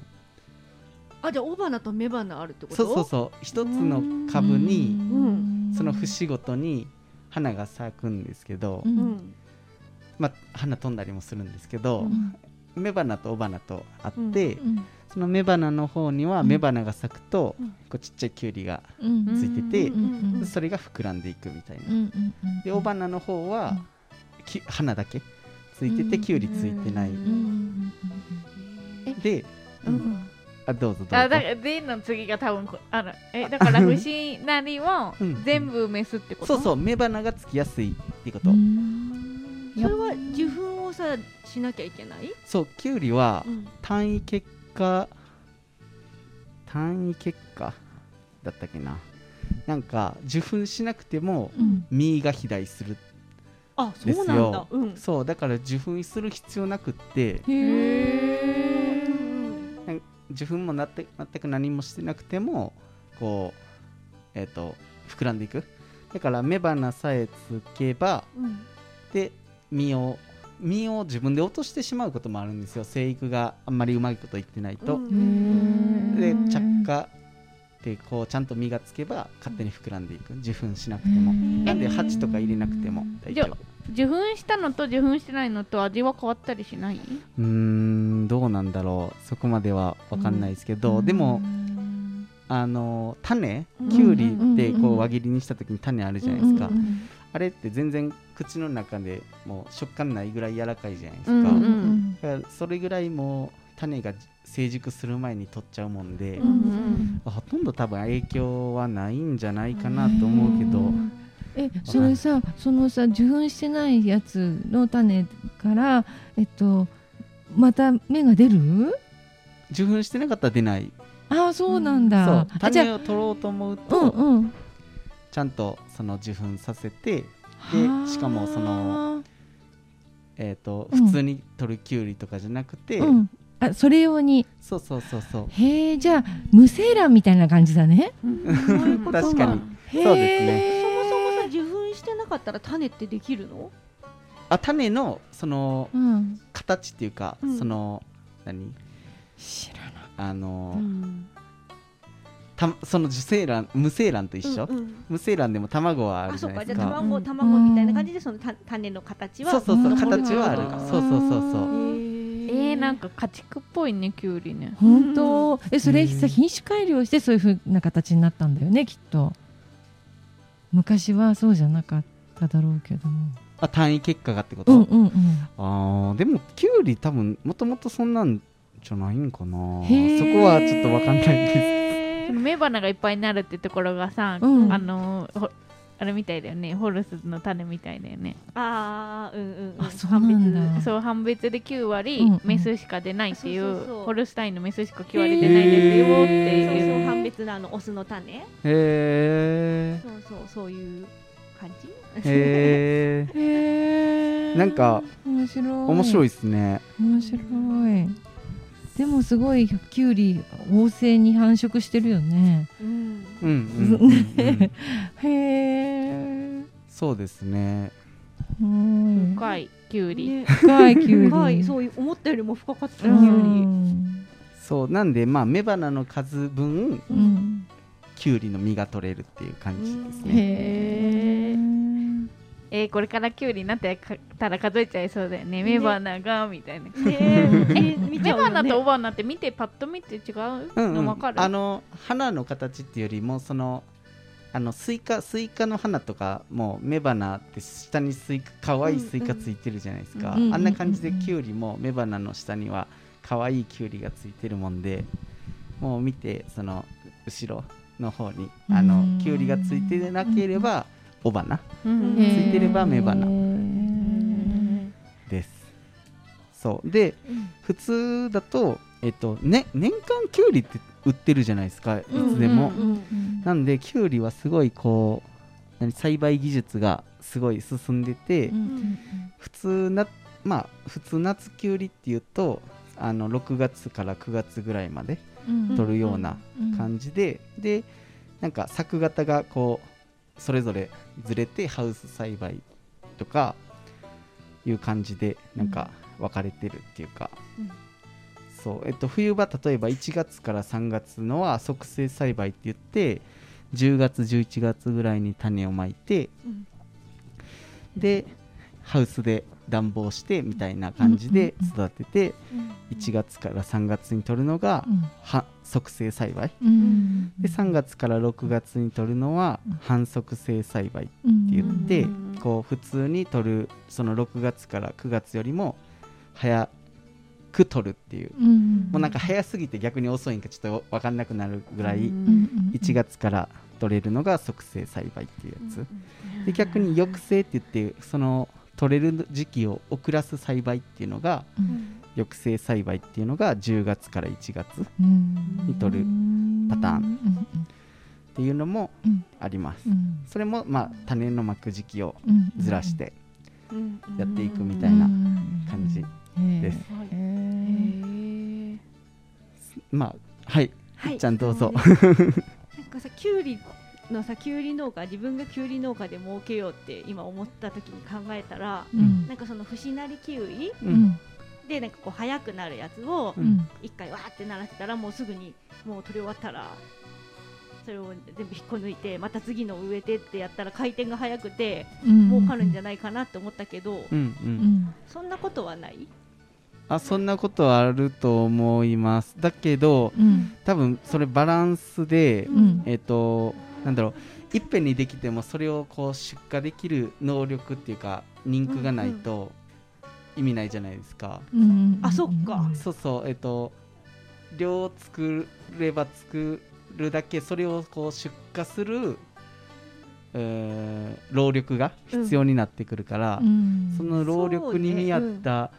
Speaker 4: あじゃあ雄花と雌花あるってこと？
Speaker 2: そうそうそう。一つの株に
Speaker 4: うん。
Speaker 2: その節ごとに花が咲くんですけど、
Speaker 4: うん。
Speaker 2: まあ、花飛んだりもするんですけど、雌花と雄花とあって、
Speaker 4: うん
Speaker 2: その雌花の方には
Speaker 3: うん。
Speaker 2: 雌花が咲くと、
Speaker 4: うん。
Speaker 2: こうちっちゃいきゅうりが
Speaker 3: つ
Speaker 2: ついてて、
Speaker 4: うん。うん。
Speaker 2: それが膨らんでいくみたいな、
Speaker 3: で
Speaker 2: で雄花の方は、き花だけついててきゅうりついてない、
Speaker 4: うん。
Speaker 2: で、
Speaker 4: うん。
Speaker 2: あどうぞどうぞ。
Speaker 1: あだからでの次が多分こあのえだから節なりも
Speaker 2: うん。
Speaker 1: 全部メスってこと？
Speaker 2: そうそう雌花がつきやすいってこと、
Speaker 3: うん。
Speaker 4: それは受粉をさしなきゃいけない、
Speaker 2: そうキュウリは
Speaker 4: うん。
Speaker 2: 単位結果単位結果だったっけな。なんか受粉しなくても
Speaker 3: うん。
Speaker 2: 実が肥大する。
Speaker 4: あ
Speaker 2: ですよ
Speaker 4: そうなんだ。うん。
Speaker 2: そうだから受粉する必要なくって。受粉もなって全く何もしてなくてもこうえっ、と膨らんでいく。だから雌花さえつけば
Speaker 4: うん。
Speaker 2: で実を実を自分で落としてしまうこともあるんですよ。生育があんまりうまいこといってないと、
Speaker 4: うん。
Speaker 2: で
Speaker 3: うん
Speaker 2: 着火でこうちゃんと実がつけば勝手に膨らんでいく。受粉しなくても。なんで鉢とか入れなくても。大丈夫。
Speaker 1: 受粉したのと受粉してないのと味は変わったりしない？う
Speaker 2: ーんどうなんだろう。そこまでは分かんないですけど、でもあの種
Speaker 4: うん
Speaker 2: きゅうりって
Speaker 3: うん。
Speaker 2: こう輪切りにした時に種あるじゃないですか、
Speaker 3: うんうん
Speaker 2: あれって全然口の中でもう食感ないぐらい柔らかいじゃないですか、
Speaker 1: うん
Speaker 3: うん
Speaker 2: それぐらいもう種が成熟する前に取っちゃうもんで、
Speaker 3: うんうん
Speaker 2: ほとんど多分影響はないんじゃないかなと思うけど、
Speaker 3: えそれさそのさ受粉してないやつの種からえっとまた芽が出る？
Speaker 2: 受粉してなかったら出ない。
Speaker 3: ああそうなんだ、
Speaker 2: そう。
Speaker 3: あじゃ
Speaker 2: 種を取ろうと思う
Speaker 3: あ
Speaker 2: と、
Speaker 3: うんうん
Speaker 2: ちゃんとその受粉させて、
Speaker 3: はあ。
Speaker 2: しかもそのえー、と
Speaker 3: うん。
Speaker 2: 普通に取るきゅうりとかじゃなくて、
Speaker 3: うん。あそれ用に？
Speaker 2: そうそうそうそう。
Speaker 3: へえじゃあ無精卵みたいな感じだね。
Speaker 4: そういうこと
Speaker 2: 確かに。そうですね。
Speaker 4: そもそもさ受粉してなかったら種ってできるの？
Speaker 2: あ種のその
Speaker 3: うん。
Speaker 2: 形っていうか、
Speaker 4: うん。
Speaker 2: その何？
Speaker 3: 知らない
Speaker 2: あの、
Speaker 4: ん
Speaker 2: たその受精卵無精卵と一緒、
Speaker 4: うんうん。
Speaker 2: 無精卵でも卵はあるじゃないですか。
Speaker 4: ゃあ卵
Speaker 3: うん。
Speaker 4: 卵みたいな感じでそのた種の形は
Speaker 2: そうそうそう。
Speaker 3: うん
Speaker 2: 形はある
Speaker 3: うん
Speaker 2: そうそうそうそう。
Speaker 1: えー、なんか家畜っぽいねきゅうりね。
Speaker 3: 本当？えそれさ
Speaker 2: うん
Speaker 3: 品種改良してそういうふうな形になったんだよねきっと。昔はそうじゃなかっただろうけども。
Speaker 2: あ単位結果がってこと、
Speaker 3: うんうんうん。
Speaker 2: あーでもきゅうり多分もともとそんなんじゃないんかな。そこはちょっとわかんないです
Speaker 1: 雌花がいっぱいになるってところがさ、
Speaker 3: うん。
Speaker 1: あのほあれみたいだよね。ホルスの種みたいだよね。
Speaker 4: ああうんうんうん。
Speaker 3: あそうなんだ。
Speaker 4: 判別。
Speaker 1: そう判別で9割、
Speaker 3: うん。うん
Speaker 1: メスしか出ないっていう
Speaker 4: そうそうそう。
Speaker 1: ホルスタインのメスしか9割出ないですよって
Speaker 4: そう
Speaker 1: いう
Speaker 4: そう判別のあのオスの種。
Speaker 2: へえ
Speaker 4: そうそうそういう感じ？
Speaker 2: へえ
Speaker 3: へえ
Speaker 2: なんか
Speaker 3: 面白い。
Speaker 2: 面白いですね。
Speaker 3: 面白いでもすごいキュウリ旺盛に繁殖してるよね。
Speaker 4: うん。
Speaker 2: うんうんうん、うん、
Speaker 3: へえ
Speaker 2: そうですね。
Speaker 3: うん
Speaker 1: 深いきゅうり、
Speaker 4: ね
Speaker 3: 深いキュウリ
Speaker 4: 深い。そう思ったよりも深かった。
Speaker 3: う
Speaker 4: キュウリ
Speaker 3: ん。
Speaker 2: そうなんでまあ雌花の数分
Speaker 3: うん。
Speaker 2: きゅうりの実が取れるっていう感じですね、
Speaker 3: へえ
Speaker 1: えー、これからきゅうりになってかたら数えちゃいそうだよね。雌花がみたいな。雌
Speaker 4: ゃうよね。
Speaker 1: 花と雄花って見てパッと見て違う？
Speaker 2: うんうん。
Speaker 1: の分かる、
Speaker 2: あの花の形っていうよりもそのあのスイカスイカの花とかも雌花って下にスイカ可愛いスイカついてるじゃないですか、
Speaker 3: うんうん
Speaker 2: あんな感じで
Speaker 3: うんうん
Speaker 2: キュウリも雌花の下には可愛いキュウリがついてるもんでもう見てその後ろの方にあ
Speaker 3: うん。
Speaker 2: のキュウリがついてなければ雄花？
Speaker 1: うん。
Speaker 2: ついてれば雌花
Speaker 3: へ
Speaker 2: です。そう。で普通だとえっとね年間キュウリって売ってるじゃないですかいつでも、
Speaker 1: うんうん
Speaker 3: ー
Speaker 2: なんでキュウリはすごいこう何栽培技術がすごい進んでて、
Speaker 3: うん
Speaker 2: 普通なまあ普通夏キュウリっていうとあの6月から9月ぐらいまで
Speaker 3: うん
Speaker 2: 取るような
Speaker 3: うん
Speaker 2: 感じで、でなんか作型がこうそれぞれずれてハウス栽培とかいう感じでなんか分かれてるっていうか、
Speaker 4: うん。
Speaker 2: そう。えっと冬場例えば1月から3月のは促成栽培って言って10月11月ぐらいに種をまいて
Speaker 4: うん。
Speaker 2: でハウスで暖房してみたいな感じで育てて1月から3月に取るのが促成栽培。
Speaker 3: うん。
Speaker 2: で3月から6月に取るのは
Speaker 3: うん。
Speaker 2: 反則性栽培って
Speaker 3: うん
Speaker 2: 言って、
Speaker 4: うん
Speaker 2: こう普通に取るその6月から9月よりも早く取るっていう、
Speaker 3: うん
Speaker 2: もうなんか早すぎて逆に遅いんかちょっと分かんなくなるぐらい、
Speaker 1: うん
Speaker 3: うん
Speaker 2: 1月から取れるのが促成栽培っていうやつ、で逆に抑制って言ってその取れる時期を遅らす栽培っていうのが
Speaker 3: うん。
Speaker 2: 抑制栽培っていうのが10月から1月に取るパターン。
Speaker 3: うん
Speaker 2: ていうのも
Speaker 3: うん。
Speaker 2: あります、
Speaker 3: うん。
Speaker 2: それもまあ種のまく時期を
Speaker 3: うん
Speaker 2: ずらして
Speaker 4: うん。
Speaker 2: やっていくみ
Speaker 3: み
Speaker 2: たいな感じです。まあはい、
Speaker 4: はい。
Speaker 2: ちゃんどうぞ。
Speaker 4: なんかさきゅうりのさきゅうり農家自分がきゅうり農家で儲けようって今思った時に考えたら
Speaker 3: うん。
Speaker 4: なんかその節なりキウイ
Speaker 2: う
Speaker 3: うん。ん
Speaker 4: でなんかこう速くなるやつを
Speaker 3: うん
Speaker 4: 一回わーって鳴らしたらもうすぐにもう取り終わったらそれを全部引っこ抜いてまた次のを植えてってやったら回転が速くて
Speaker 3: うん。
Speaker 4: 儲かるんじゃないかなって思ったけど
Speaker 2: うんう
Speaker 3: うんん。
Speaker 4: そんなことはない？
Speaker 2: あそんなことはあると思います。だけど
Speaker 3: うん。
Speaker 2: 多分それバランスで、
Speaker 3: うん。
Speaker 2: えっ、となんだろういっぺんにできてもそれをこう出荷できる能力っていうか人気がないと意味ないじゃないですか、
Speaker 3: うん
Speaker 4: あそっか。
Speaker 2: そうそうえっ、と量を作れば作るだけそれをこう出荷する、えー労力が必要になってくるから、
Speaker 3: うん。
Speaker 2: その労力に見合った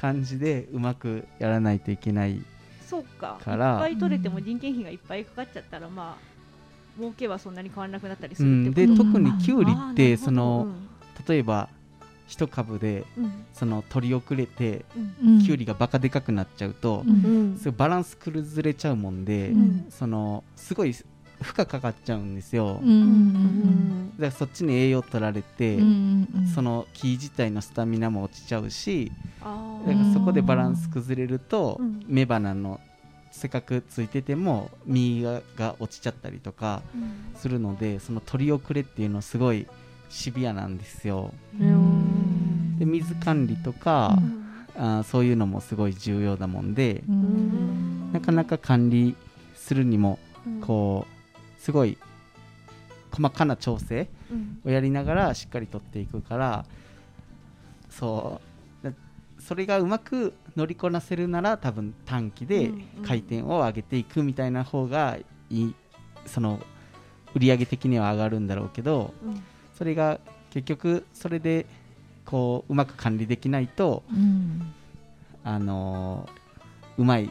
Speaker 2: 感じでうまくやらないといけない
Speaker 4: そうか。
Speaker 2: から。
Speaker 4: いっぱい取れても人件費がいっぱいかかっちゃったらまあ儲けはそんなに変わらなくなったりす
Speaker 2: う
Speaker 4: る
Speaker 2: ん、で
Speaker 4: ってこと？
Speaker 2: 特にキュウリってその例えば一株で
Speaker 4: うん。うん
Speaker 2: その取り遅れて
Speaker 4: うん。
Speaker 2: キュウリがバカでかくなっちゃうと
Speaker 3: う
Speaker 2: バランス崩れちゃうもんで、
Speaker 3: うん。
Speaker 2: そのすごい負荷かかっちゃうんですよ、
Speaker 3: うん。うん。
Speaker 2: だからそっちに栄養取られて、
Speaker 3: うん。うん。
Speaker 2: その木自体のスタミナも落ちちゃうしだからそこでバランス崩れると、
Speaker 4: うん。
Speaker 2: 雌花のせっかくついてても実がが落ちちゃったりとか
Speaker 4: うん。
Speaker 2: するのでその取り遅れっていうのはすごいシビアなんですよ。
Speaker 1: うん。
Speaker 2: で水管理とか、あーそういうのもすごい重要だもんで、
Speaker 3: うん。
Speaker 2: なかなか管理するにも
Speaker 4: うん。
Speaker 2: こうすごい細かな調整
Speaker 4: うん。
Speaker 2: をやりながらしっかり取っていくからそうだそれがうまく乗りこなせるなら多分短期で回転を上げていくみたいな方がいいその売り上げ的には上がるんだろうけど
Speaker 4: うん。
Speaker 2: それが結局それでこううまく管理できないと
Speaker 3: うん。
Speaker 2: あのーうまい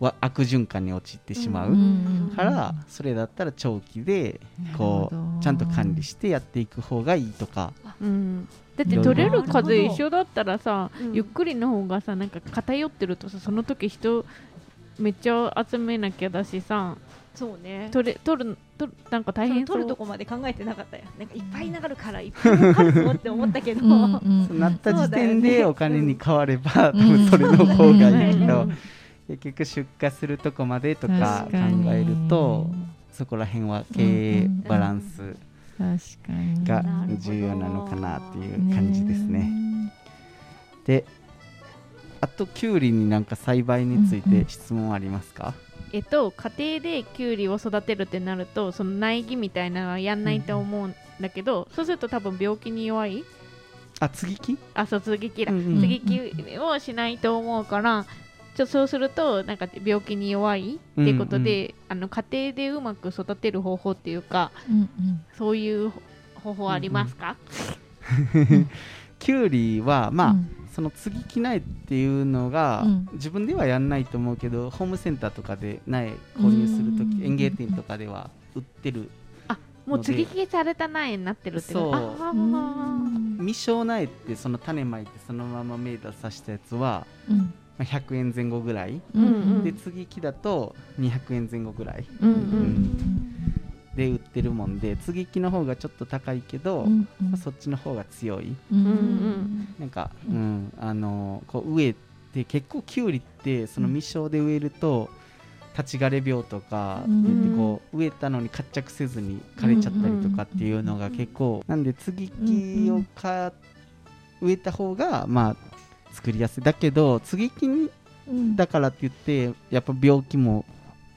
Speaker 2: わ悪循環に陥ってしまう、
Speaker 3: うん
Speaker 2: からそれだったら長期でこうちゃんと管理してやっていく方がいいとか。
Speaker 1: うんだって取れる数一緒だったらさ、
Speaker 4: うん。
Speaker 1: ゆっくりの方がさなんか偏ってるとさその時人めっちゃ集めなきゃだしさ
Speaker 4: そうね。
Speaker 1: 取れ取る取るなんか大変そう。
Speaker 4: 取るとこまで考えてなかったよ。なんかいっぱい流るからいっぱい儲かるぞって思ったけど。
Speaker 3: うんうん
Speaker 2: そうなった時点でお金に変われば、
Speaker 3: うん
Speaker 2: 多分それの方がいいけど、
Speaker 3: うん。
Speaker 2: 結局出荷するとこまでとか考えるとそこら辺は経営バランスが
Speaker 4: なるほど。
Speaker 2: 重要なのかなっていう感じですね。であときゅうりになんか栽培につい
Speaker 3: うんうん。
Speaker 2: て質問ありますか、
Speaker 1: えっと家庭でキュウリを育てるってなるとその苗木みたいなのはやんないと思うんだけど、そうすると多分病気に弱い？
Speaker 2: あ接ぎ木？
Speaker 1: あそう接ぎ木だ、
Speaker 2: うんうん
Speaker 1: 接ぎ木をしないと思うからちょそうするとなんか病気に弱いっていうことで、あの家庭でうまく育てる方法っていうか
Speaker 3: うんうん。
Speaker 1: そういう方法ありますか、
Speaker 2: きゅうり はまあ、
Speaker 3: うん。
Speaker 2: その接ぎ木苗っていうのが、
Speaker 3: うん。
Speaker 2: 自分ではやんないと思うけどホームセンターとかで苗購入すると
Speaker 3: うん
Speaker 2: き園芸店とかでは売ってる
Speaker 1: もう接ぎ木された苗になってるってこと？
Speaker 2: 未生苗ってその種まいてそのまま芽出させたやつは、
Speaker 3: うん
Speaker 2: まあ、100円前後ぐらい、
Speaker 3: うん
Speaker 1: うん。
Speaker 2: で接ぎ木だと200円前後ぐらい。
Speaker 1: うんう
Speaker 2: うん。んで売ってるもんで接ぎ木の方がちょっと高いけど、
Speaker 3: うん
Speaker 2: まあそっちの方が強い。
Speaker 3: うん
Speaker 1: うん
Speaker 2: なんか、
Speaker 3: う
Speaker 2: うんあのこう植えて結構きゅうりってその未生で植えると立ち枯れ病とかこう植えたのに活着せずに枯れちゃったりとかっていうのが結構。なんで接ぎ木をか植えた方がまあ作りやすい。だけど接ぎ木に
Speaker 3: うん。
Speaker 2: だからって言ってやっぱ病気も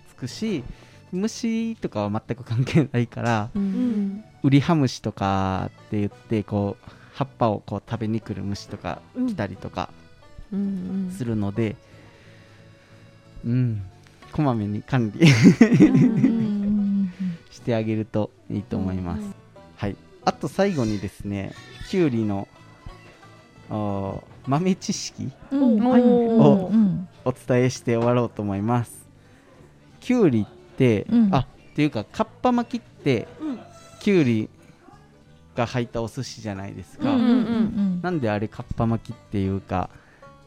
Speaker 2: つくし虫とかは全く関係ないから
Speaker 1: うん。うん
Speaker 2: ウリハムシとかって言ってこう葉っぱをこう食べに来る虫とか来たりとか
Speaker 1: うん
Speaker 2: するので、うん。こまめに管理
Speaker 3: うん
Speaker 2: してあげるといいと思います、はい。あと最後にですねきゅうりの豆知識
Speaker 3: うん。
Speaker 1: おー
Speaker 3: うん。
Speaker 2: お伝えして終わろうと思います。きゅうりって、
Speaker 3: うん。
Speaker 2: あっていうかかっぱ巻きって
Speaker 4: うん。
Speaker 2: きゅうりが入ったお寿司じゃないですか、
Speaker 3: うんうん
Speaker 2: なんであれかっぱ巻きっていうか。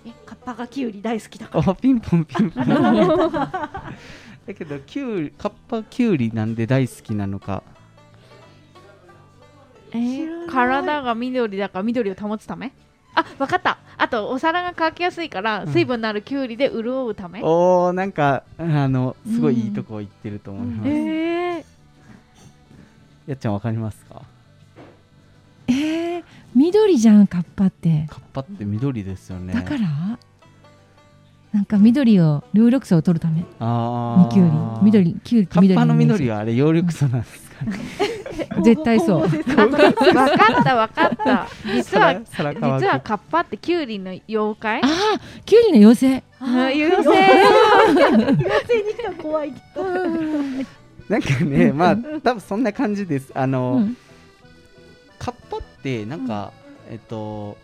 Speaker 4: えカッパがキュウリ大好きだから。
Speaker 2: あピンポンピンポン。だけどきゅうりかっぱきゅうりなんで大好きなのか。
Speaker 1: えー体が緑だから緑を保つため？あわかった。あとお皿が乾きやすいから
Speaker 2: うん。
Speaker 1: 水分のあるきゅうりで潤うため、
Speaker 2: おーなんかあのすごいいいとこ行ってると思います、
Speaker 1: えー、
Speaker 2: やっちゃんわかりますか？
Speaker 3: えー、緑じゃんカッパって。
Speaker 2: かっぱって緑ですよね。
Speaker 3: だからなんか緑を緑緑素を取るため。
Speaker 2: あ
Speaker 3: にきゅうり緑きゅうり
Speaker 2: かっぱの緑
Speaker 3: は
Speaker 2: はあれ葉緑素なんですかね
Speaker 3: 絶対そう。
Speaker 1: わかったわかった。実は
Speaker 2: 皿
Speaker 1: 実
Speaker 2: 皿
Speaker 1: はカッパってきゅうりの妖怪？
Speaker 3: ああきゅうりの妖精。
Speaker 1: 妖精。
Speaker 4: 妖精にしては怖い。けど
Speaker 2: なんかねまあ多分そんな感じです。あの、
Speaker 3: うん。
Speaker 2: カッパってなんか、えっと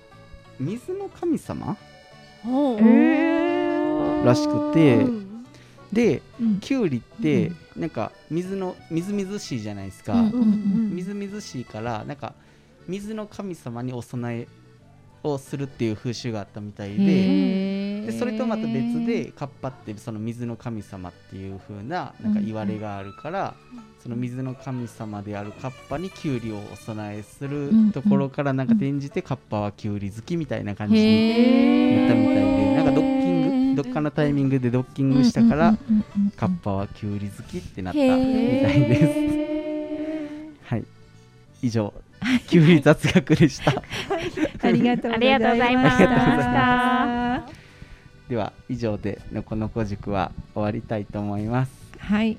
Speaker 2: 水の神様？
Speaker 4: ほう
Speaker 1: え
Speaker 2: らしくて、
Speaker 4: うん
Speaker 2: で
Speaker 3: うん。
Speaker 2: キュウリって、
Speaker 3: うん
Speaker 2: なんか水のみずみずしいじゃないですか、
Speaker 3: うん
Speaker 4: うん
Speaker 2: みずみずしいからなんか水の神様にお供えをするっていう風習があったみたいででそれとまた別でカッパってその水の神様っていう風ななんか言われがあるから、その水の神様であるカッパにキュウリをお供えする
Speaker 3: うん
Speaker 2: ところからなんか転じてカッパはキュウリ好きみたいな感じになったみたいでなんかドッキングどっかのタイミングでドッキングしたからカッパはキュウリ好きってなったみ
Speaker 3: へ
Speaker 2: た
Speaker 3: ー
Speaker 2: いです。はい。以上。キュウリ雑学でした。
Speaker 3: ありがとうございました。
Speaker 1: ありがとうございま
Speaker 2: した。では以上でのこのこ塾は終わりたいと思います。
Speaker 3: はい。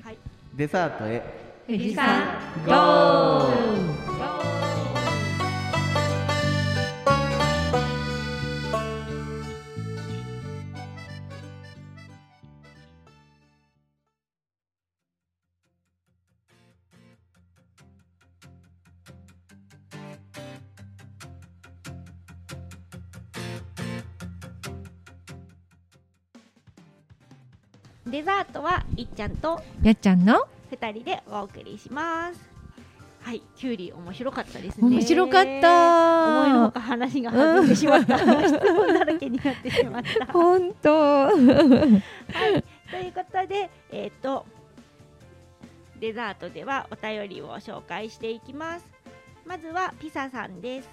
Speaker 2: デザートへ。
Speaker 3: 富
Speaker 1: 士山
Speaker 2: ゴー
Speaker 4: デザートはいっちゃんと
Speaker 3: やっちゃんの？
Speaker 4: 二人でお送りします。はいキュウリ面白かったですね。
Speaker 3: 面白かった。
Speaker 4: 思いのほか話が弾んでしまった、質問だらけになってしまった。
Speaker 3: 本当。
Speaker 4: はい、ということで、えっ、と、デザートではお便りを紹介していきます。まずはピサさんです。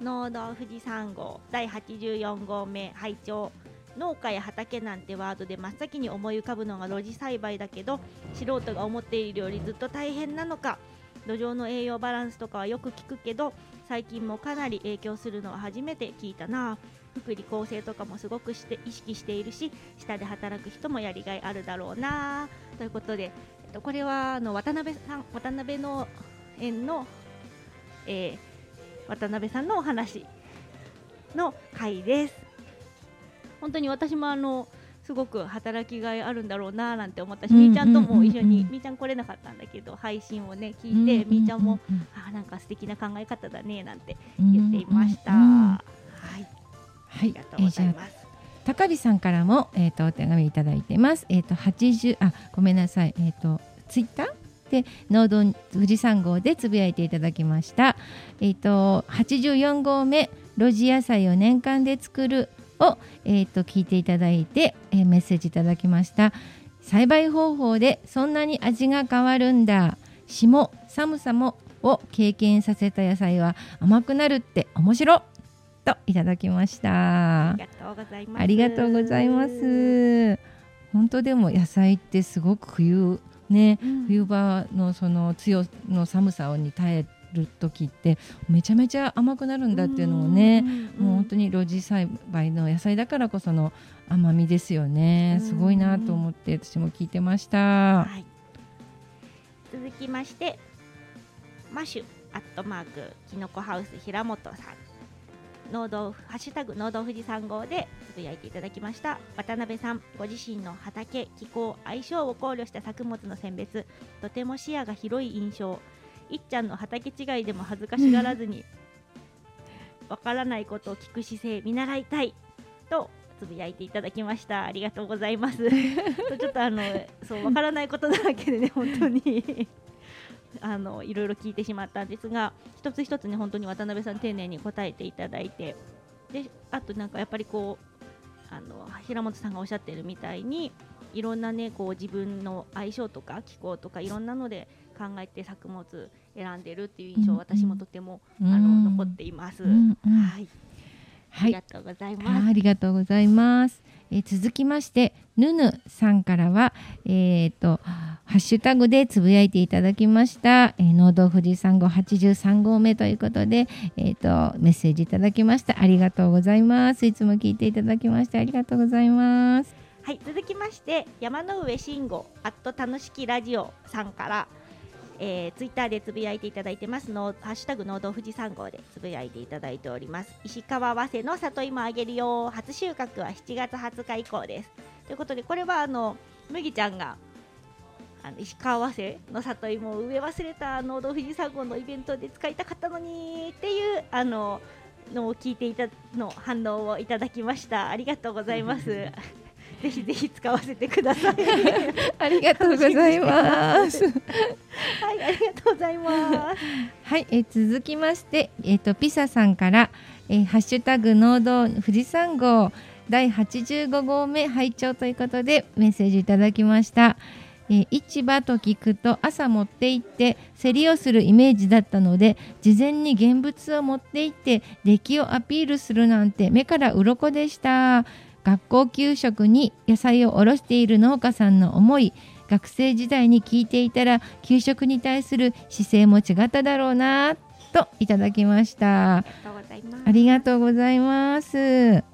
Speaker 4: 農道富士山号第84号目拝聴農家や畑なんてワードで真っ先に思い浮かぶのが露地栽培だけど素人が思っているよりずっと大変なのか。土壌の栄養バランスとかはよく聞くけど最近もかなり影響するのは初めて聞いたな。福利厚生とかもすごくして意識しているし下で働く人もやりがいあるだろうな。ということで、えっと、これはあの渡辺さん渡辺農園の、えー渡辺さんのお話の回です。本当に私もあのすごく働きがいあるんだろうななんて思ったし、
Speaker 3: うん
Speaker 4: みーちゃんとも一緒に、みーちゃん来れなかったんだけど配信をね聞いて、みーちゃんも
Speaker 3: うん
Speaker 4: あーなんか素敵な考え方だねなんて
Speaker 3: うん
Speaker 4: 言っていました、はい。あ
Speaker 3: はい。
Speaker 4: りがとうございます、
Speaker 3: 高木さんからも、えー、とお手紙いただいてます。えっ、と80あごめんなさい。えっ、とツイッターで農道富士山号でつぶやいていただきました。えっ、と84号目露地野菜を年間で作るをえっ、と聞いていただいて、えーメッセージいただきました。栽培方法でそんなに味が変わるんだ。霜寒さもを経験させた野菜は甘くなるって面白いといただきました
Speaker 4: あ。りがとうございます
Speaker 3: ありがとうございます。本当でも野菜ってすごく冬ね、
Speaker 4: うん
Speaker 3: 冬場のその強の寒さに耐える時ってめちゃめちゃ甘くなるんだっていうのをね、もう本当に露地栽培の野菜だからこその甘みですよね。
Speaker 4: うん
Speaker 3: すごいなと思って私も聞いてました。
Speaker 4: はい、続きましてマシュアットマークきのこハウス平本さん。農道ハッシュタグ農道富士山号でつぶやいていただきました。渡辺さんご自身の畑気候相性を考慮した作物の選別。とても視野が広い印象いっちゃんの畑違いでも恥ずかしがらずにわからないことを聞く姿勢見習いたいとつぶやいていただきました。ありがとうございます。ちょっとあのそうわからないことだらけでね 本当に。あのいろいろ聞いてしまったんですが一つ一つね本当に渡辺さん丁寧に答えていただいて。であとなんかやっぱりこうあの平本さんがおっしゃってるみたいにいろんなねこう自分の相性とか気候とかいろんなので考えて作物選んでるっていう印象、私もとても、
Speaker 3: うん。
Speaker 4: あの残っています。はい、あ
Speaker 3: はい。
Speaker 4: りがとうございます。
Speaker 3: ありがとうございます。えー続きましてぬぬさんからはえっ、とハッシュタグでつぶやいていただきました、えー、農道富士山号83号目ということでえっ、とメッセージいただきました。ありがとうございます。いつも聞いていただきましてありがとうございます。
Speaker 4: はい、続きまして山の上慎吾アット楽しきラジオさんから、えー、ツイッターでつぶやいていただいてますのハッシュタグ農道富士山号でつぶやいていただいております。石川早生の里芋あげるよ初収穫は7月20日以降です。ということでこれはあの麦ちゃんがあの石川早生の里芋を植え忘れた農道富士山号のイベントで使いたかったのにっていうあののを聞いていたの反応をいただきました。ありがとうございます。ぜひぜひ使わせてください。
Speaker 3: ありがとうございます
Speaker 4: はい、ありがとうございます。
Speaker 3: はい、えー続きまして、えー、とピサさんから、えーハッシュタグ農道富士山号第85号目拝聴ということでメッセージいただきました、えー市場と聞くと朝持って行って競りをするイメージだったので事前に現物を持って行って出来をアピールするなんて目から鱗でした学校給食に野菜を卸している農家さんの思い学生時代に聞いていたら給食に対する姿勢も違っただろうなといただきました
Speaker 4: ありがとうございます。
Speaker 3: ありがとうございます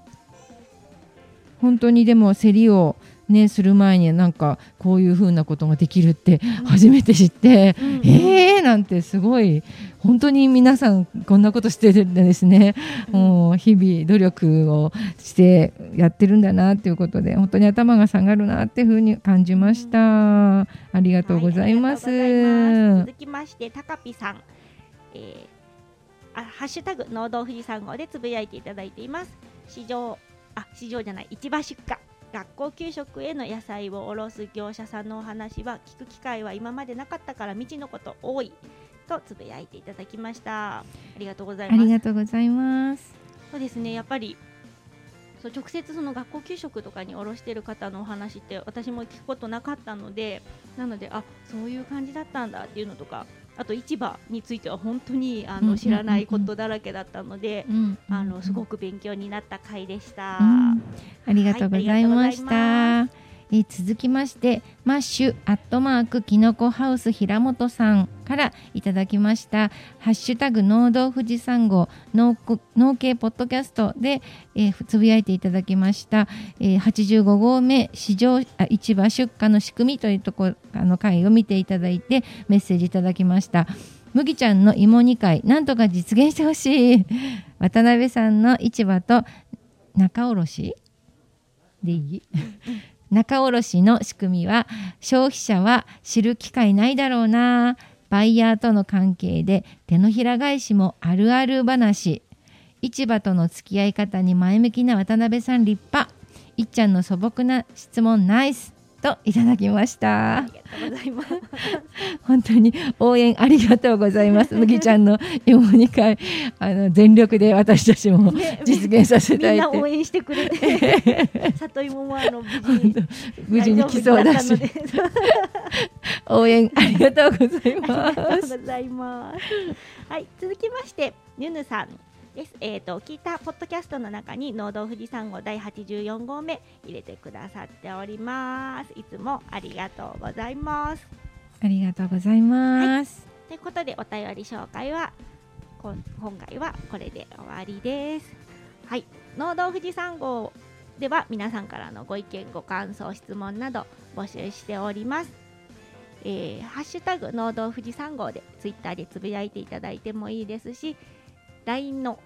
Speaker 3: 本当にでも競りをねする前になんかこういう風なことができるって初めて知って、
Speaker 4: うん。
Speaker 3: えーなんてすごい。本当に皆さんこんなことしてるんですね、もう日々努力をしてやってるんだなっていうことで本当に頭が下がるなっていう風に感じました、ありがとうございます、
Speaker 4: はいます。続きまして、たかぴさん、えーあ、ハッシュタグ農道富士山号でつぶやいていただいています。市場、あ、市場じゃない、市場出荷。学校給食への野菜を卸す業者さんのお話は聞く機会は今までなかったから未知のこと多いとつぶやいていただきました。ありがとうござい
Speaker 3: あり
Speaker 4: ます。
Speaker 3: がとうございます
Speaker 4: そうですねやっぱりそう直接その学校給食とかに卸してる方のお話って私も聞くことなかったのでなのであそういう感じだったんだっていうのとかあと市場については本当にあの知らないことだらけだったので、
Speaker 3: うん
Speaker 4: あのすごく勉強になった回でした。
Speaker 3: うんありがとうございました。えー続きましてマッシュアットマークきのこハウス平本さんからいただきましたハッシュタグ農道富士山号農系ポッドキャストで、えーつぶやいていただきました、えー85号目市場あ市場出荷の仕組みというところの回を見ていただいてメッセージいただきました。麦ちゃんの芋煮会なんとか実現してほしい。渡辺さんの市場と仲卸？でいい？仲卸の仕組みは消費者は知る機会ないだろうな。バイヤーとの関係で手のひら返しもあるある話。市場との付き合い方に前向きな渡辺さん立派。いっちゃんの素朴な質問ナイス。といただきました
Speaker 4: ありがとうございます。
Speaker 3: 本当に応援ありがとうございます 麦ちゃんの芋煮会あの全力で私たちも
Speaker 4: ね
Speaker 3: 実現させたいって
Speaker 4: みんな応援してくれて 里芋もあの無事に
Speaker 3: 無事に来そうだし 応援ありがとうござい
Speaker 4: あり
Speaker 3: ま
Speaker 4: がとう
Speaker 3: す。
Speaker 4: ございます。はい、続きまして、ヌヌさんです。えっ、と、聞いたポッドキャストの中に、農道富士山号第84号目入れてくださっております。いつもありがとうございます。
Speaker 3: ありがとうございます。
Speaker 4: ということで、お便り紹介は、今回はこれで終わりです。はい、農道富士山号では皆さんからのご意見、ご感想、質問など募集しております。えーハッシュタグ農道富士山号でツイッターでつぶやいていただいてもいいですし LINE の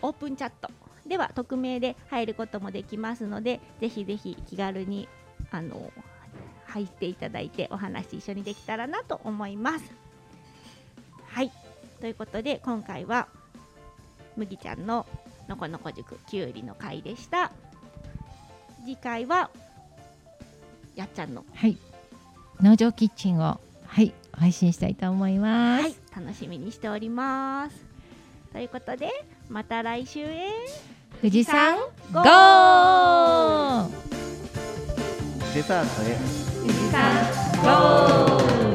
Speaker 4: オープンチャットでは匿名で入ることもできますのでぜひぜひ気軽にあの入っていただいてお話一緒にできたらなと思います。はいということで今回は麦ちゃんののこのこ塾きゅうりの回でした。次回はやっちゃんの
Speaker 3: はい農場キッチンをはい配信したいと思います、
Speaker 4: はい楽しみにしております。ということでまた来週へ。
Speaker 3: 富士山
Speaker 4: ゴ
Speaker 3: ゴー！
Speaker 2: デザートへ。
Speaker 4: 富士山ゴー